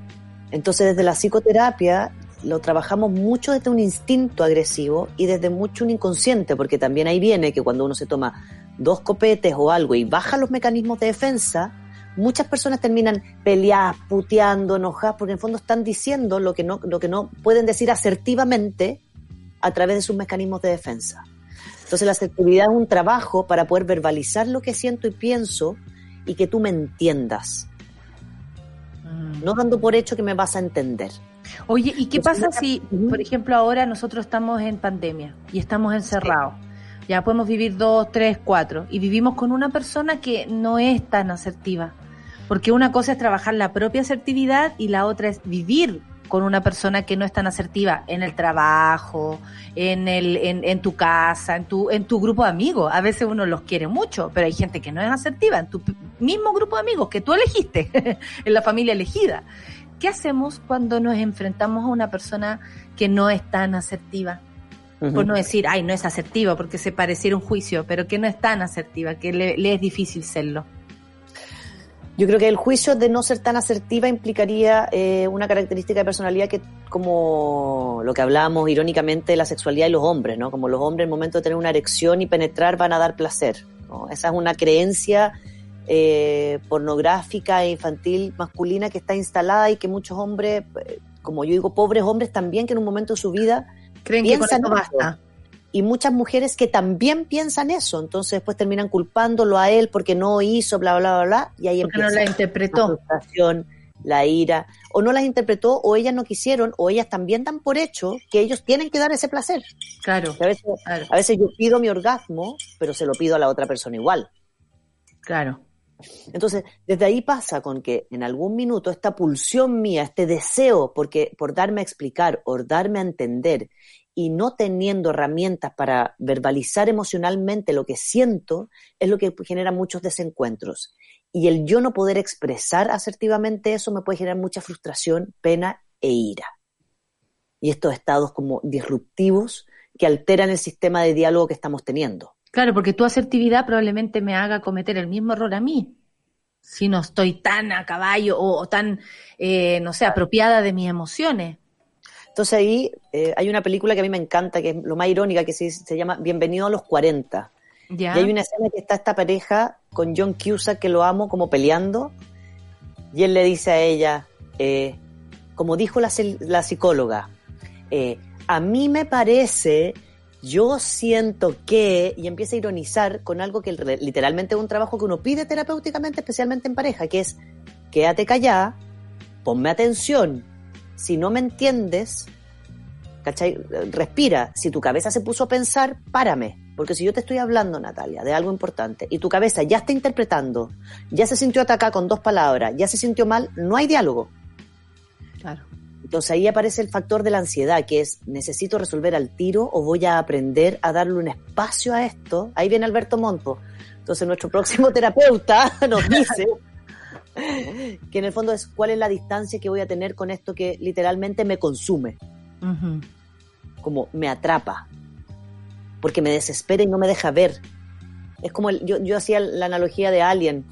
Entonces desde la psicoterapia lo trabajamos mucho desde un instinto agresivo y desde mucho un inconsciente, porque también ahí viene que cuando uno se toma dos copetes o algo y baja los mecanismos de defensa, muchas personas terminan peleadas, puteando, enojadas, porque en el fondo están diciendo lo que no, lo que no pueden decir asertivamente a través de sus mecanismos de defensa. Entonces la asertividad es un trabajo para poder verbalizar lo que siento y pienso y que tú me entiendas. No dando por hecho que me vas a entender. Oye, ¿y qué pasa si, por ejemplo, ahora nosotros estamos en pandemia y estamos encerrados? Ya podemos vivir dos, tres, cuatro y vivimos con una persona que no es tan asertiva. Porque una cosa es trabajar la propia asertividad y la otra es vivir con una persona que no es tan asertiva en el trabajo, en el, en, tu casa, en tu, en tu grupo de amigos. A veces uno los quiere mucho, pero hay gente que no es asertiva en tu mismo grupo de amigos que tú elegiste, en la familia elegida. ¿Qué hacemos cuando nos enfrentamos a una persona que no es tan asertiva? Por no decir, ay, no es asertiva, porque se pareciera un juicio, pero que no es tan asertiva, que le, le es difícil serlo. Yo creo que el juicio de no ser tan asertiva implicaría eh, una característica de personalidad que, como lo que hablábamos irónicamente de la sexualidad y los hombres, ¿no? Como los hombres, en el momento de tener una erección y penetrar, van a dar placer. ¿no? Esa es una creencia eh, pornográfica e infantil masculina que está instalada y que muchos hombres, eh, como yo digo, pobres hombres también, que en un momento de su vida Creen que con piensan esto eso. basta. y muchas mujeres que también piensan eso, entonces después terminan culpándolo a él porque no hizo, bla, bla, bla, bla, y ahí Porque no empieza la interpretó. la frustración, la ira, o no las interpretó, o ellas no quisieron, o ellas también dan por hecho que ellos tienen que dar ese placer. Claro, a, veces, claro, a veces yo pido mi orgasmo, pero se lo pido a la otra persona igual. claro. Entonces, desde ahí pasa con que en algún minuto esta pulsión mía, este deseo porque, por darme a explicar o darme a entender y no teniendo herramientas para verbalizar emocionalmente lo que siento, es lo que genera muchos desencuentros. Y el yo no poder expresar asertivamente eso me puede generar mucha frustración, pena e ira. Y estos estados como disruptivos que alteran el sistema de diálogo que estamos teniendo. Claro, porque tu asertividad probablemente me haga cometer el mismo error a mí. Si no estoy tan a caballo o, o tan, eh, no sé, apropiada de mis emociones. Entonces ahí eh, hay una película que a mí me encanta, que es lo más irónica, que se, se llama Bienvenido a los 40. ¿Ya? Y hay una escena que está esta pareja con John Cusack, que lo amo, como peleando, y él le dice a ella, eh, como dijo la, psicóloga, eh, a mí me parece, yo siento que, y empieza a ironizar con algo que literalmente es un trabajo que uno pide terapéuticamente, especialmente en pareja, que es, quédate callada, ponme atención, si no me entiendes, ¿cachai? Respira, si tu cabeza se puso a pensar, párame, porque si yo te estoy hablando, Natalia, de algo importante, y tu cabeza ya está interpretando, ya se sintió atacada con dos palabras, ya se sintió mal, no hay diálogo. Claro. Entonces ahí aparece el factor de la ansiedad, que es necesito resolver al tiro o voy a aprender a darle un espacio a esto. Ahí viene Alberto Monto. Entonces nuestro próximo terapeuta nos dice que en el fondo es cuál es la distancia que voy a tener con esto que literalmente me consume, como me atrapa, porque me desespera y no me deja ver. Es como el- yo, yo hacía la analogía de Alien.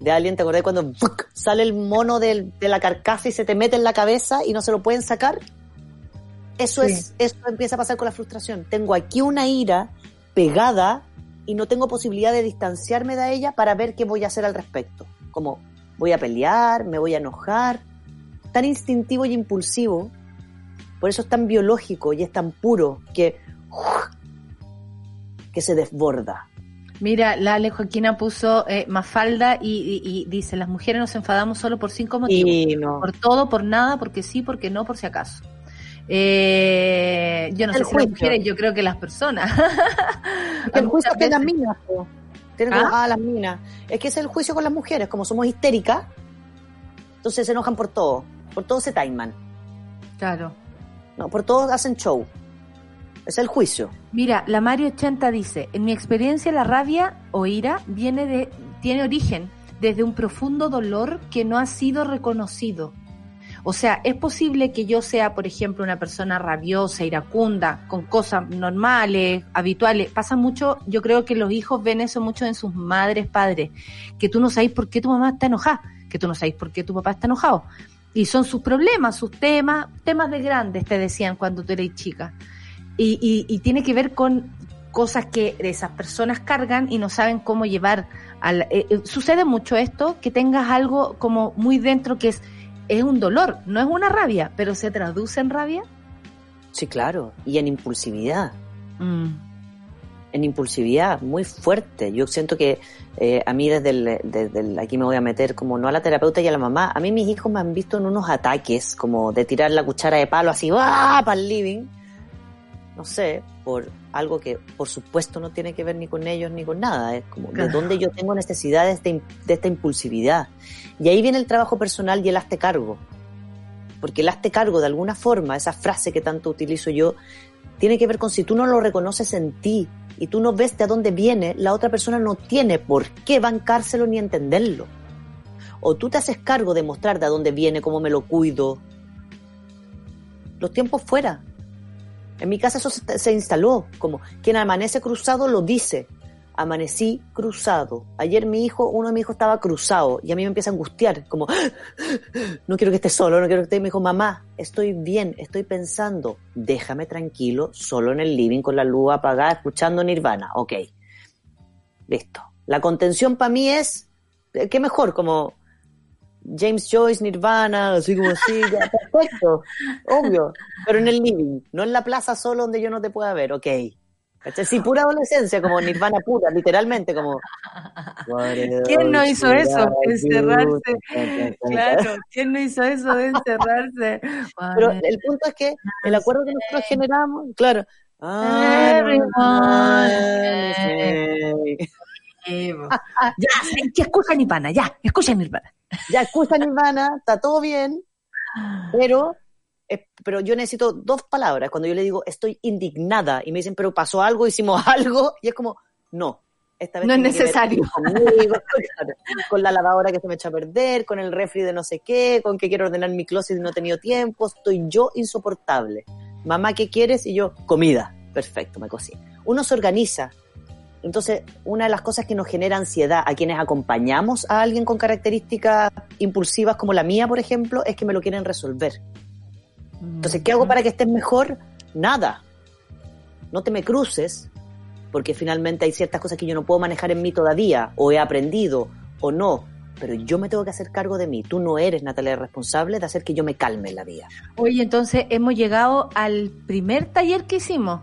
De Alien, ¿te acordás cuando sale el mono del- de la carcasa y se te mete en la cabeza y no se lo pueden sacar? Eso Sí. es, eso empieza a pasar con la frustración. Tengo aquí una ira pegada y no tengo posibilidad de distanciarme de ella para ver qué voy a hacer al respecto. Como voy a pelear, me voy a enojar. Tan instintivo y impulsivo. Por eso es tan biológico y es tan puro que, que se desborda. Mira, la Ale Joaquina puso eh, Mafalda y, y- y dice, las mujeres nos enfadamos solo por cinco motivos. No. Por todo, por nada, porque sí, porque no, por si acaso. Eh, yo no El sé si las mujeres, yo creo que las personas. el juicio de las minas. Tienen ¿Ah? como, ah, las minas. Es que es el juicio con las mujeres. Como somos histéricas, entonces se enojan por todo. Por todo se taiman. Claro. No, por todo hacen show. Es el juicio. Mira, la Mario 80 dice, en mi experiencia la rabia o ira viene de, tiene origen desde un profundo dolor que no ha sido reconocido. O sea, es posible que yo sea, por ejemplo, una persona rabiosa, iracunda, con cosas normales, habituales. Pasa mucho, yo creo que los hijos ven eso mucho en sus madres, padres, que tú no sabes por qué tu mamá está enojada, que tú no sabes por qué tu papá está enojado. Y son sus problemas, sus temas, temas de grandes, te decían cuando tú eres chica. Y, y, y tiene que ver con cosas que esas personas cargan y no saben cómo llevar al eh, eh, sucede mucho esto que tengas algo como muy dentro que es es un dolor, no es una rabia, pero se traduce en rabia. Sí, claro. Y en impulsividad. Mm. en impulsividad muy fuerte. Yo siento que eh, a mí desde, el, desde el- aquí me voy a meter como no a la terapeuta y a la mamá, a mí mis hijos me han visto en unos ataques como de tirar la cuchara de palo así ¡ah! para el living. No sé, por algo que por supuesto no tiene que ver ni con ellos ni con nada. Es como de dónde yo tengo necesidades de, de esta impulsividad. Y ahí viene el trabajo personal y el hazte cargo. Porque el hazte cargo de alguna forma, esa frase que tanto utilizo yo, tiene que ver con si tú no lo reconoces en ti y tú no ves de dónde viene, la otra persona no tiene por qué bancárselo ni entenderlo. O tú te haces cargo de mostrar de dónde viene, cómo me lo cuido. Los tiempos fuera. En mi casa eso se, instaló, como quien amanece cruzado lo dice. Amanecí cruzado. Ayer mi hijo, uno de mis hijos estaba cruzado y a mí me empieza a angustiar, como no quiero que esté solo, no quiero que esté. Y me dijo, mamá, estoy bien, estoy pensando, déjame tranquilo, solo en el living con la luz apagada, escuchando Nirvana. Ok. Listo. La contención para mí es, eh, ¿qué mejor? Como James Joyce, Nirvana, así como así, ya, perfecto, obvio. Pero en el living, no en la plaza solo donde yo no te pueda ver, ok. ¿Cachai? Sí, pura adolescencia, como Nirvana pura, literalmente, como... ¿Quién no hizo eso? Encerrarse. Claro, ¿quién no hizo eso de encerrarse? Pero el punto es que el acuerdo que nosotros generamos, claro. Ya, que escucha Nirvana, ya, escucha Nirvana. Ya, escucha Nirvana, está todo bien, pero, eh, pero yo necesito dos palabras. Cuando yo le digo estoy indignada y me dicen, pero pasó algo, hicimos algo, y es como, no. Esta vez No es necesario. conmigo, con la lavadora que se me echa a perder, con el refri de no sé qué, con que quiero ordenar mi closet y no he tenido tiempo, estoy yo insoportable. Mamá, ¿qué quieres? Y yo, comida. Perfecto, me cocino. Uno se organiza. Entonces, una de las cosas que nos genera ansiedad a quienes acompañamos a alguien con características impulsivas como la mía, por ejemplo, es que me lo quieren resolver. Entonces, ¿qué hago para que estés mejor? Nada. No te me cruces, porque finalmente hay ciertas cosas que yo no puedo manejar en mí todavía, o he aprendido, o no. Pero yo me tengo que hacer cargo de mí. Tú no eres, Natalia, responsable de hacer que yo me calme en la vida. Oye, entonces hemos llegado al primer taller que hicimos,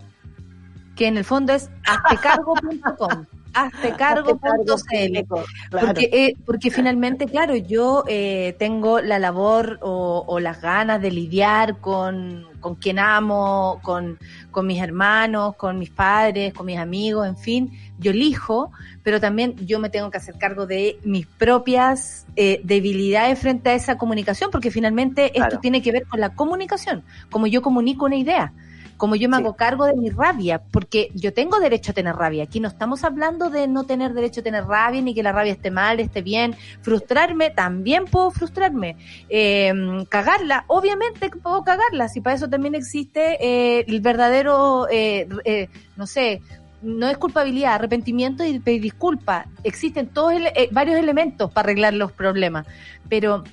que en el fondo es haztecargo.com. haztecargo.cl. Porque, eh, porque finalmente, claro, yo eh, tengo la labor o, o las ganas de lidiar con, con quien amo, con, con mis hermanos, con mis padres, con mis amigos, en fin, yo elijo, pero también yo me tengo que hacer cargo de mis propias eh, debilidades frente a esa comunicación, porque finalmente Claro. esto tiene que ver con la comunicación, como yo comunico una idea como yo me Sí. hago cargo de mi rabia, porque yo tengo derecho a tener rabia. Aquí no estamos hablando de no tener derecho a tener rabia, ni que la rabia esté mal, esté bien. Frustrarme, también puedo frustrarme. Eh, cagarla, obviamente que puedo cagarla, si para eso también existe eh, el verdadero, eh, eh, no sé, no es culpabilidad, arrepentimiento y pedir disculpa. Existen todos ele- varios elementos para arreglar los problemas, pero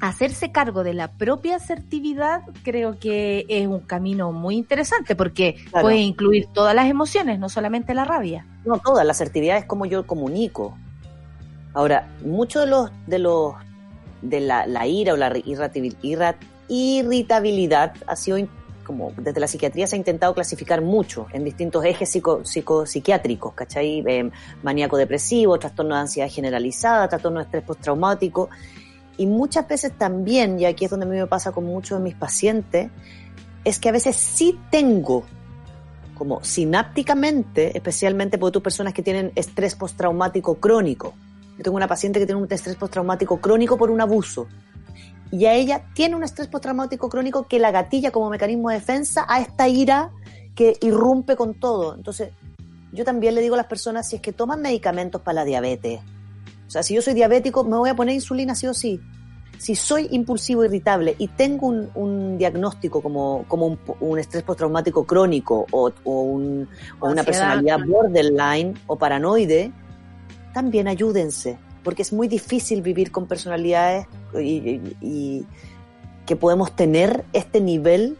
hacerse cargo de la propia asertividad creo que es un camino muy interesante porque Claro. puede incluir todas las emociones, no solamente la rabia. No, toda la asertividad es como yo comunico. Ahora, mucho de los, de los, de la, la ira o la irritabilidad ha sido como desde la psiquiatría se ha intentado clasificar mucho en distintos ejes psico, psico- psiquiátricos, ¿cachai? Eh, maníaco depresivo, trastorno de ansiedad generalizada, trastorno de estrés postraumático. Y muchas veces también, y aquí es donde a mí me pasa con muchos de mis pacientes, es que a veces sí tengo como sinápticamente, especialmente porque tú personas que tienen estrés postraumático crónico. Yo tengo una paciente que tiene un estrés postraumático crónico por un abuso. Y a ella tiene un estrés postraumático crónico que la gatilla como mecanismo de defensa a esta ira que irrumpe con todo. Entonces, yo también le digo a las personas, si es que toman medicamentos para la diabetes, o sea, si yo soy diabético, me voy a poner insulina sí o sí. Si soy impulsivo, irritable y tengo un, un diagnóstico como, como un, un estrés postraumático crónico o, o un- o una personalidad borderline o paranoide, también ayúdense, porque es muy difícil vivir con personalidades y, y- y que podemos tener este nivel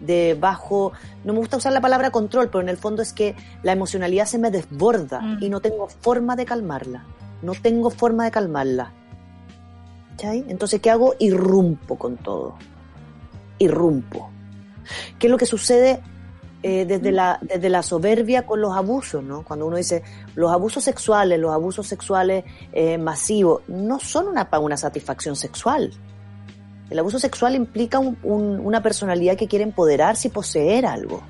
de bajo, no me gusta usar la palabra control, pero en el fondo es que la emocionalidad se me desborda Mm. y no tengo forma de calmarla, no tengo forma de calmarla. ¿Cachai? Entonces, ¿qué hago? Irrumpo con todo. Irrumpo. ¿Qué es lo que sucede? eh, desde, la, desde la soberbia con los abusos, ¿no? Cuando uno dice, los abusos sexuales, los abusos sexuales eh, masivos, no son una, una satisfacción sexual. El abuso sexual implica un- un- una personalidad que quiere empoderarse y poseer algo.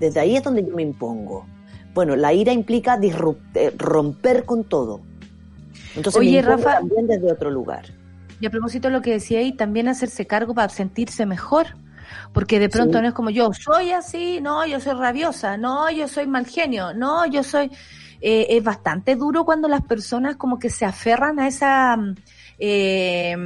Desde ahí es donde yo me impongo. Bueno, la ira implica eh, romper con todo. Entonces Oye, me Rafa- también desde otro lugar. Y a propósito de lo que decía ahí, también hacerse cargo para sentirse mejor. Porque de pronto Sí. no es como yo, soy así, no, yo soy rabiosa, no, yo soy mal genio, no, yo soy... eh, es bastante duro cuando las personas como que se aferran a esa... mm, eh,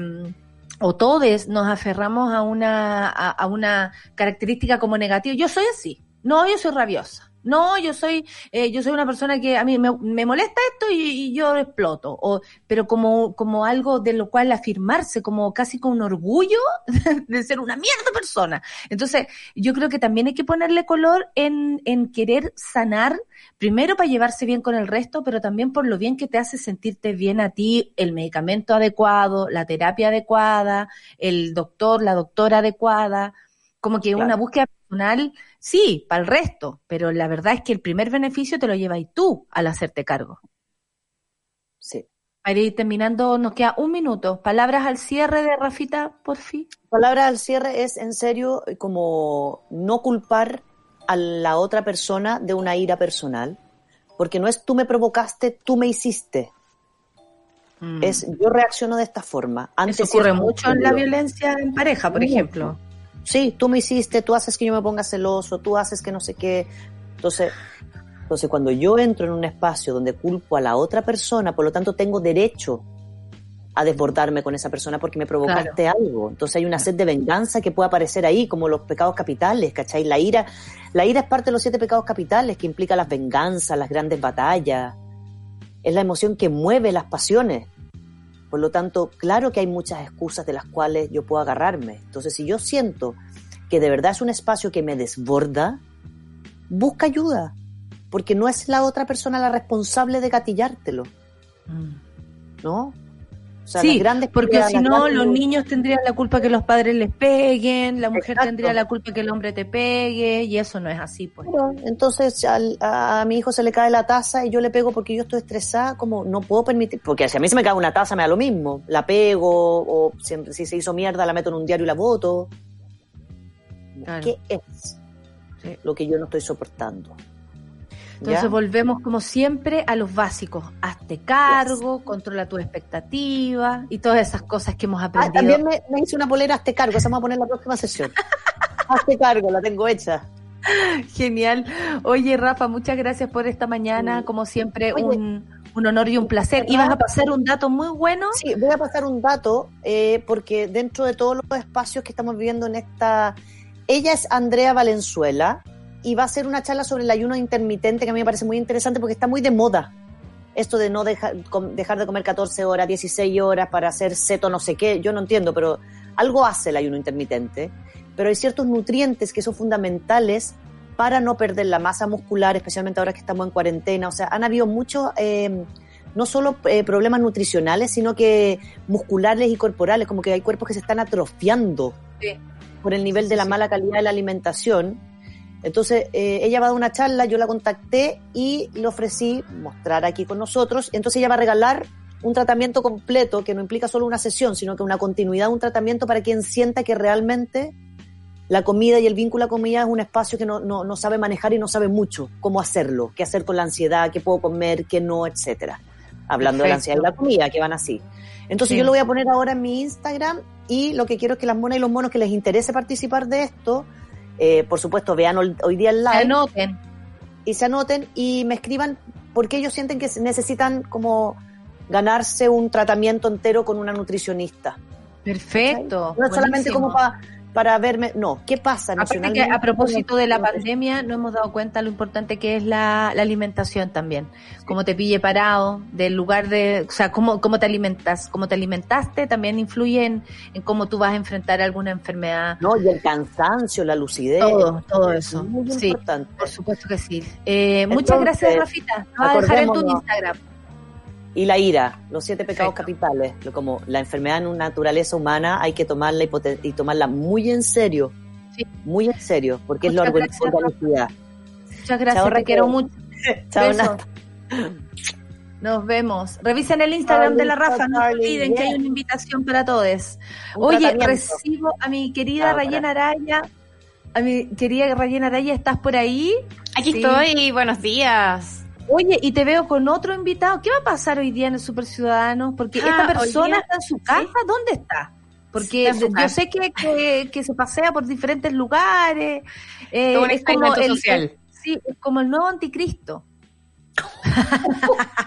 o todos nos aferramos a una, a, a una característica como negativa. Yo soy así, no, yo soy rabiosa. No, yo soy, eh, yo soy una persona que a mí me, molesta esto y, y yo exploto. O, pero como, como algo de lo cual afirmarse, como casi con un orgullo de ser una mierda persona. Entonces, yo creo que también hay que ponerle color en, en querer sanar, primero para llevarse bien con el resto, pero también por lo bien que te hace sentirte bien a ti, el medicamento adecuado, la terapia adecuada, el doctor, la doctora adecuada, como que Claro. una búsqueda personal, sí, para el resto, pero la verdad es que el primer beneficio te lo llevas tú al hacerte cargo. Sí. Para ir terminando, nos queda un minuto. Palabras al cierre de Rafita, por fin. palabra al cierre es en serio como no culpar a la otra persona de una ira personal, porque no es tú me provocaste, tú me hiciste. Es yo reacciono de esta forma. Ante Eso ocurre mucho en la violencia en pareja, por ejemplo. Sí, tú me hiciste, tú haces que yo me ponga celoso, tú haces que no sé qué. Entonces, entonces cuando yo entro en un espacio donde culpo a la otra persona, por lo tanto tengo derecho a desbordarme con esa persona porque me provocaste algo. Entonces hay una sed de venganza que puede aparecer ahí, como los pecados capitales, ¿cachai? La ira, la ira es parte de los siete pecados capitales que implica las venganzas, las grandes batallas. Es la emoción que mueve las pasiones. Por lo tanto, claro que hay muchas excusas de las cuales yo puedo agarrarme. Entonces, si yo siento que de verdad es un espacio que me desborda, busca ayuda, porque no es la otra persona la responsable de gatillártelo, ¿no? Sea, sí, grandes porque si no, los niños tendrían la culpa que los padres les peguen, la mujer Exacto. tendría la culpa que el hombre te pegue, y eso no es así, pues. Entonces al- a, a mi hijo se le cae la taza y yo le pego porque yo estoy estresada, como no puedo permitir, porque si a mí se me cae una taza me da lo mismo, la pego o si, si se hizo mierda la meto en un diario y la voto. Claro. ¿Qué es Sí. lo que yo no estoy soportando? Entonces ¿Ya? volvemos como siempre a los básicos. Hazte cargo, controla tus expectativas y todas esas cosas que hemos Ah, aprendido. también me, me hice una polera, hazte cargo, esa vamos a poner en la próxima sesión. hazte cargo, la tengo hecha. Genial. Oye, Rafa, muchas gracias por esta mañana. Como siempre, Oye, un, un honor y un placer. ¿verdad? Ibas a pasar un dato muy bueno. Sí, voy a pasar un dato, eh, porque dentro de todos los espacios que estamos viviendo en esta... Ella es Andrea Valenzuela y va a hacer una charla sobre el ayuno intermitente que a mí me parece muy interesante porque está muy de moda. Esto de no dejar, com- dejar de comer 14 horas, 16 horas para hacer seto no sé qué, yo no entiendo, pero algo hace el ayuno intermitente. Pero hay ciertos nutrientes que son fundamentales para no perder la masa muscular, especialmente ahora que estamos en cuarentena. O sea, han habido muchos, eh, no solo eh, problemas nutricionales, sino que musculares y corporales, como que hay cuerpos que se están atrofiando Sí. por el nivel de la mala calidad de la alimentación. Entonces, eh, ella va a dar una charla, yo la contacté y le ofrecí mostrar aquí con nosotros. Entonces, ella va a regalar un tratamiento completo que no implica solo una sesión, sino que una continuidad de un tratamiento para quien sienta que realmente la comida y el vínculo a comida es un espacio que no, no, no sabe manejar y no sabe mucho cómo hacerlo, qué hacer con la ansiedad, qué puedo comer, qué no, etcétera. Hablando de la ansiedad y la comida, que van así. Entonces Sí. yo lo voy a poner ahora en mi Instagram y lo que quiero es que las monas y los monos que les interese participar de esto, eh, por supuesto, vean hoy, día el live Anoten. y se anoten y me escriban por qué ellos sienten que se- necesitan como ganarse un tratamiento entero con una nutricionista. Perfecto. No es solamente como pa- para verme, no, ¿qué pasa Aparte que a propósito de la pandemia, no hemos dado cuenta lo importante que es la, la alimentación también. Cómo te pille parado, del lugar de, o sea, cómo, cómo te alimentas, cómo te alimentaste también influye en, en cómo tú vas a enfrentar alguna enfermedad. No, y el cansancio, la lucidez. Todo, todo eso. Muy Sí, importante. por supuesto que sí. Eh, muchas gracias, Rafita. Lo vas a dejar en tu. Instagram. Y la ira, los siete pecados Perfecto. capitales, lo- como la enfermedad en una naturaleza humana, hay que tomarla y, y tomarla muy en serio, Sí. muy en serio, porque es la Muchas orga- gracias, organicidad. Muchas gracias, Chao, te quiero mucho. Chao. Nos vemos. Revisen el Instagram de la Rafa, no olviden que hay una invitación para todos. Oye, recibo a mi querida Rayena Araya. A mi querida Rayena Araya, ¿estás por ahí? Aquí Sí. estoy, buenos días. Oye, y te veo con otro invitado. ¿Qué va a pasar hoy día en el Super Ciudadanos? Porque Ah, esta hoy persona está en su casa. ¿Dónde está? Porque Está yo sé que, que, que se pasea por diferentes lugares. Eh, Todo un es como el, social. el- sí, es como el nuevo anticristo.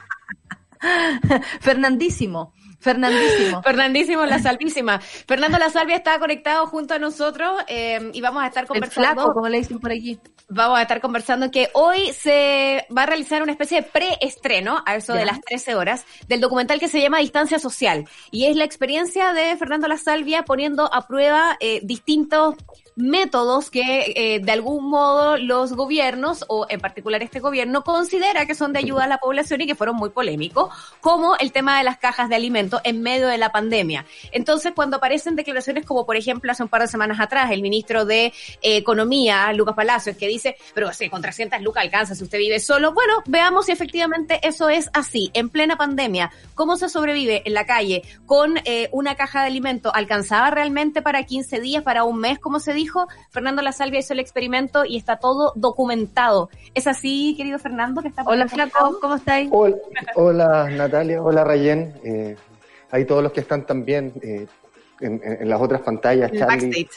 Fernandísimo. Fernandísimo. Fernandísimo La Salvísima. Fernando La Salvia está conectado junto a nosotros eh, y vamos a estar El conversando. flaco, como le dicen por aquí. Vamos a estar conversando que hoy se va a realizar una especie de preestreno, a eso Ya. de las 13 horas, del documental que se llama Distancia Social. Y es la experiencia de Fernando La Salvia poniendo a prueba eh, distintos métodos que eh, de algún modo los gobiernos, o en particular este gobierno, considera que son de ayuda a la población y que fueron muy polémicos, como el tema de las cajas de alimentos en medio de la pandemia. Entonces, cuando aparecen declaraciones como, por ejemplo, hace un par de semanas atrás, el ministro de eh, Economía, Lucas Palacios, que dice, pero si con 300 lucas alcanza si usted vive solo, bueno, veamos si efectivamente eso es así. En plena pandemia, ¿cómo se sobrevive en la calle con eh, una caja de alimentos? ¿Alcanzaba realmente para 15 días, para un mes, como se dijo? Fernando La Salvia hizo el experimento y está todo documentado. ¿Es así, querido Fernando? Que está Hola, flaco? ¿cómo estáis? Hola, hola, Natalia, hola Rayen. Eh, hay todos los que están también eh, en, las otras pantallas, El Charlie, backstage.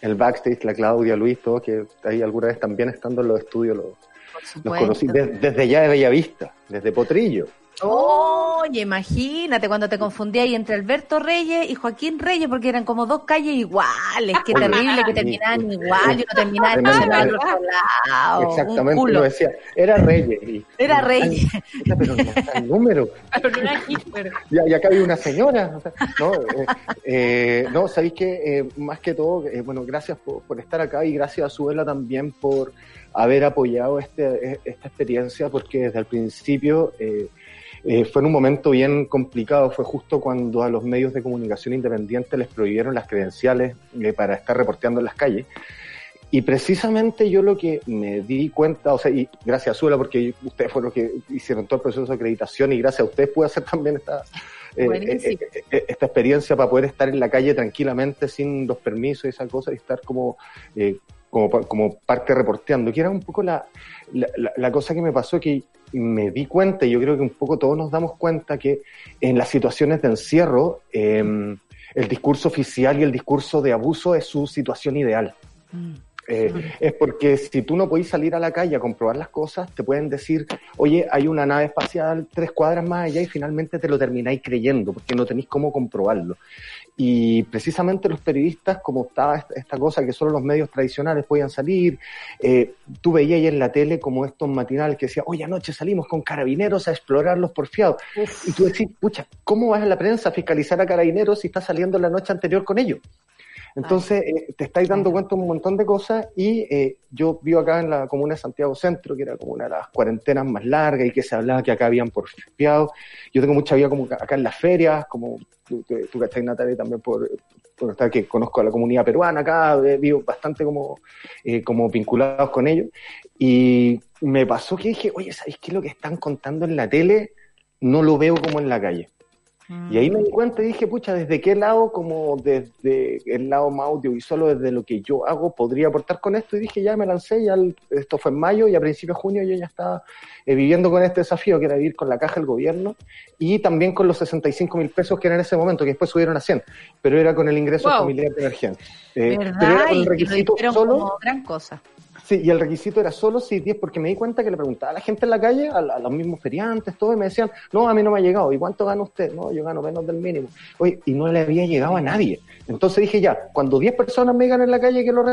el backstage, la Claudia, Luis, todos que ahí alguna vez también estando en los estudios los, conocí de- desde ya de Bellavista, desde Potrillo. Oye, imagínate cuando te confundí ahí entre Alberto Reyes y Joaquín Reyes, porque eran como dos calles iguales. Qué Oye, terrible que terminaban igual y uno terminaba en otro lado. un Exactamente, lo decía. Era Reyes. y- Era Reyes. Pero no está el número. Pero no era Hitler. Ya, y acá hay una señora. o sea, no, eh, eh, no, sabéis que más que todo, eh, bueno, gracias por, por estar acá y gracias a Suela también por haber apoyado este, eh, esta experiencia, porque desde el principio eh, eh, fue en un momento bien complicado. Fue justo cuando a los medios de comunicación independientes les prohibieron las credenciales eh, para estar reporteando en las calles. Y precisamente yo lo que me di cuenta, o sea, y gracias a Suela, porque ustedes fueron los que hicieron todo el proceso de acreditación y gracias a ustedes pude hacer también esta, eh, eh, esta experiencia para poder estar en la calle tranquilamente sin los permisos y esa cosa y estar como, eh, como, como parte reporteando, que era un poco la, la, la- cosa que me pasó que me di cuenta, y yo creo que un poco todos nos damos cuenta que en las situaciones de encierro, eh, el discurso oficial y el discurso de abuso es su situación ideal. Eh, es porque si tú no podés salir a la calle a comprobar las cosas, te pueden decir, oye, hay una nave espacial tres cuadras más allá y finalmente te lo termináis creyendo porque no tenéis cómo comprobarlo. Y precisamente los periodistas, como estaba esta, cosa que solo los medios tradicionales podían salir, eh, tú veías ahí en la tele como estos matinales que decían, oye, anoche salimos con carabineros a explorar los porfiados. Y tú decís, pucha, ¿cómo vas a la prensa a fiscalizar a carabineros si estás saliendo la noche anterior con ellos? Entonces, eh, te estáis dando cuenta de un montón de cosas y eh, yo vivo acá en la comuna de Santiago Centro, que era como una de las cuarentenas más largas y que se hablaba que acá habían porfiados. Yo tengo mucha vida como acá en las ferias, como tú, tú, cachai, Natalia, también por, por estar que conozco a la comunidad peruana acá, eh, vivo bastante como, eh, como vinculados con ellos. Y me pasó que dije, oye, ¿sabéis qué es lo que están contando en la tele? No lo veo como en la calle. Y ahí me di cuenta y dije, pucha, ¿desde qué lado, como desde el lado más audiovisual o desde lo que yo hago, podría aportar con esto? Y dije, ya me lancé, ya el- esto fue en mayo y a principios de junio yo ya estaba eh, viviendo con este desafío, que era vivir con la caja del gobierno y también con los 65 mil pesos que eran en ese momento, que después subieron a 100, pero era con el ingreso Wow. familiar de emergencia. Eh, pero era con Y el requisito solo como gran cosa. Sí, y el requisito era solo si 10, porque me di cuenta que le preguntaba a la gente en la calle, a, los mismos feriantes, todo, y me decían, no, a mí no me ha llegado. ¿Y cuánto gana usted? No, yo gano menos del mínimo. Oye, y no le había llegado a nadie. Entonces dije, ya, cuando 10 personas me digan en la calle que lo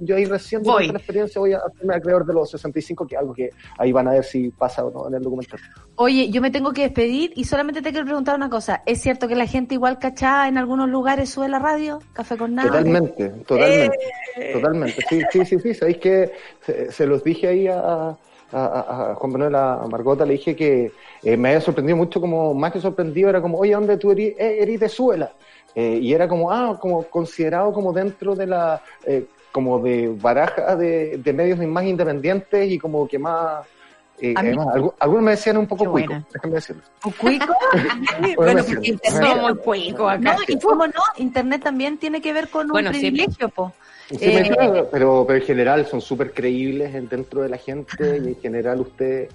yo ahí recién Voy. la experiencia voy a hacerme acreedor de los 65, que es algo que ahí van a ver si pasa o no en el documental. Oye, yo me tengo que despedir y solamente te quiero preguntar una cosa. ¿Es cierto que la gente igual cachada en algunos lugares sube la radio? ¿Café con nada? Totalmente, totalmente, totalmente. Sí, sí, sí, sí. Sabéis que se, se los dije ahí a, a, a- a Juan Manuel, a Margota, le dije que eh, me había sorprendido mucho, como más que sorprendido, era como, oye, ¿dónde tú eres, eh, eres de Suela? Eh, y era como, ah, como considerado como dentro de la, eh, como de baraja de, de medios más independientes y como que más, eh, además, algu- algunos me decían un poco cuico, déjame decirlo. ¿Un cuico? Bueno, porque internet, Somos cuico acá. no, y cómo no, internet también tiene que ver con un Bueno, sí. privilegio, po. Sí, Eh, pero, pero, pero en general son súper creíbles en- dentro de la gente y en general usted,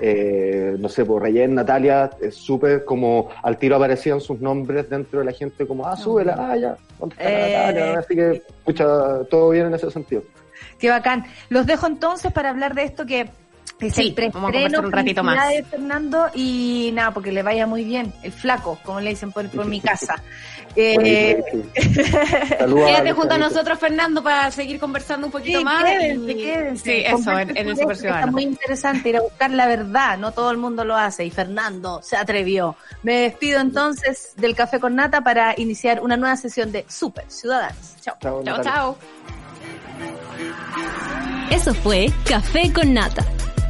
eh, no sé, por Rayen, Natalia, es súper como al tiro aparecían sus nombres dentro de la gente como, ah, súbela, ah, ya, ¿dónde está la Eh. Natalia? Así que, escucha, todo bien en ese sentido. Qué bacán. Los dejo entonces para hablar de esto que es Sí, el vamos a conversar un ratito más. Felicidades, Fernando, y nada, porque le vaya muy bien. El flaco, como le dicen por, por mi casa. Eh, Quédate junto a nosotros, Fernando, para seguir conversando un poquito Sí, más. quédense, y- quédense. Sí, eso, en, el Super Está Ciudadano. muy interesante ir a buscar la verdad, no todo el mundo lo hace y Fernando se atrevió. Me despido entonces del Café con Nata para iniciar una nueva sesión de Super Ciudadanos. Chao. Chao, Chao, chao. Eso fue Café con Nata.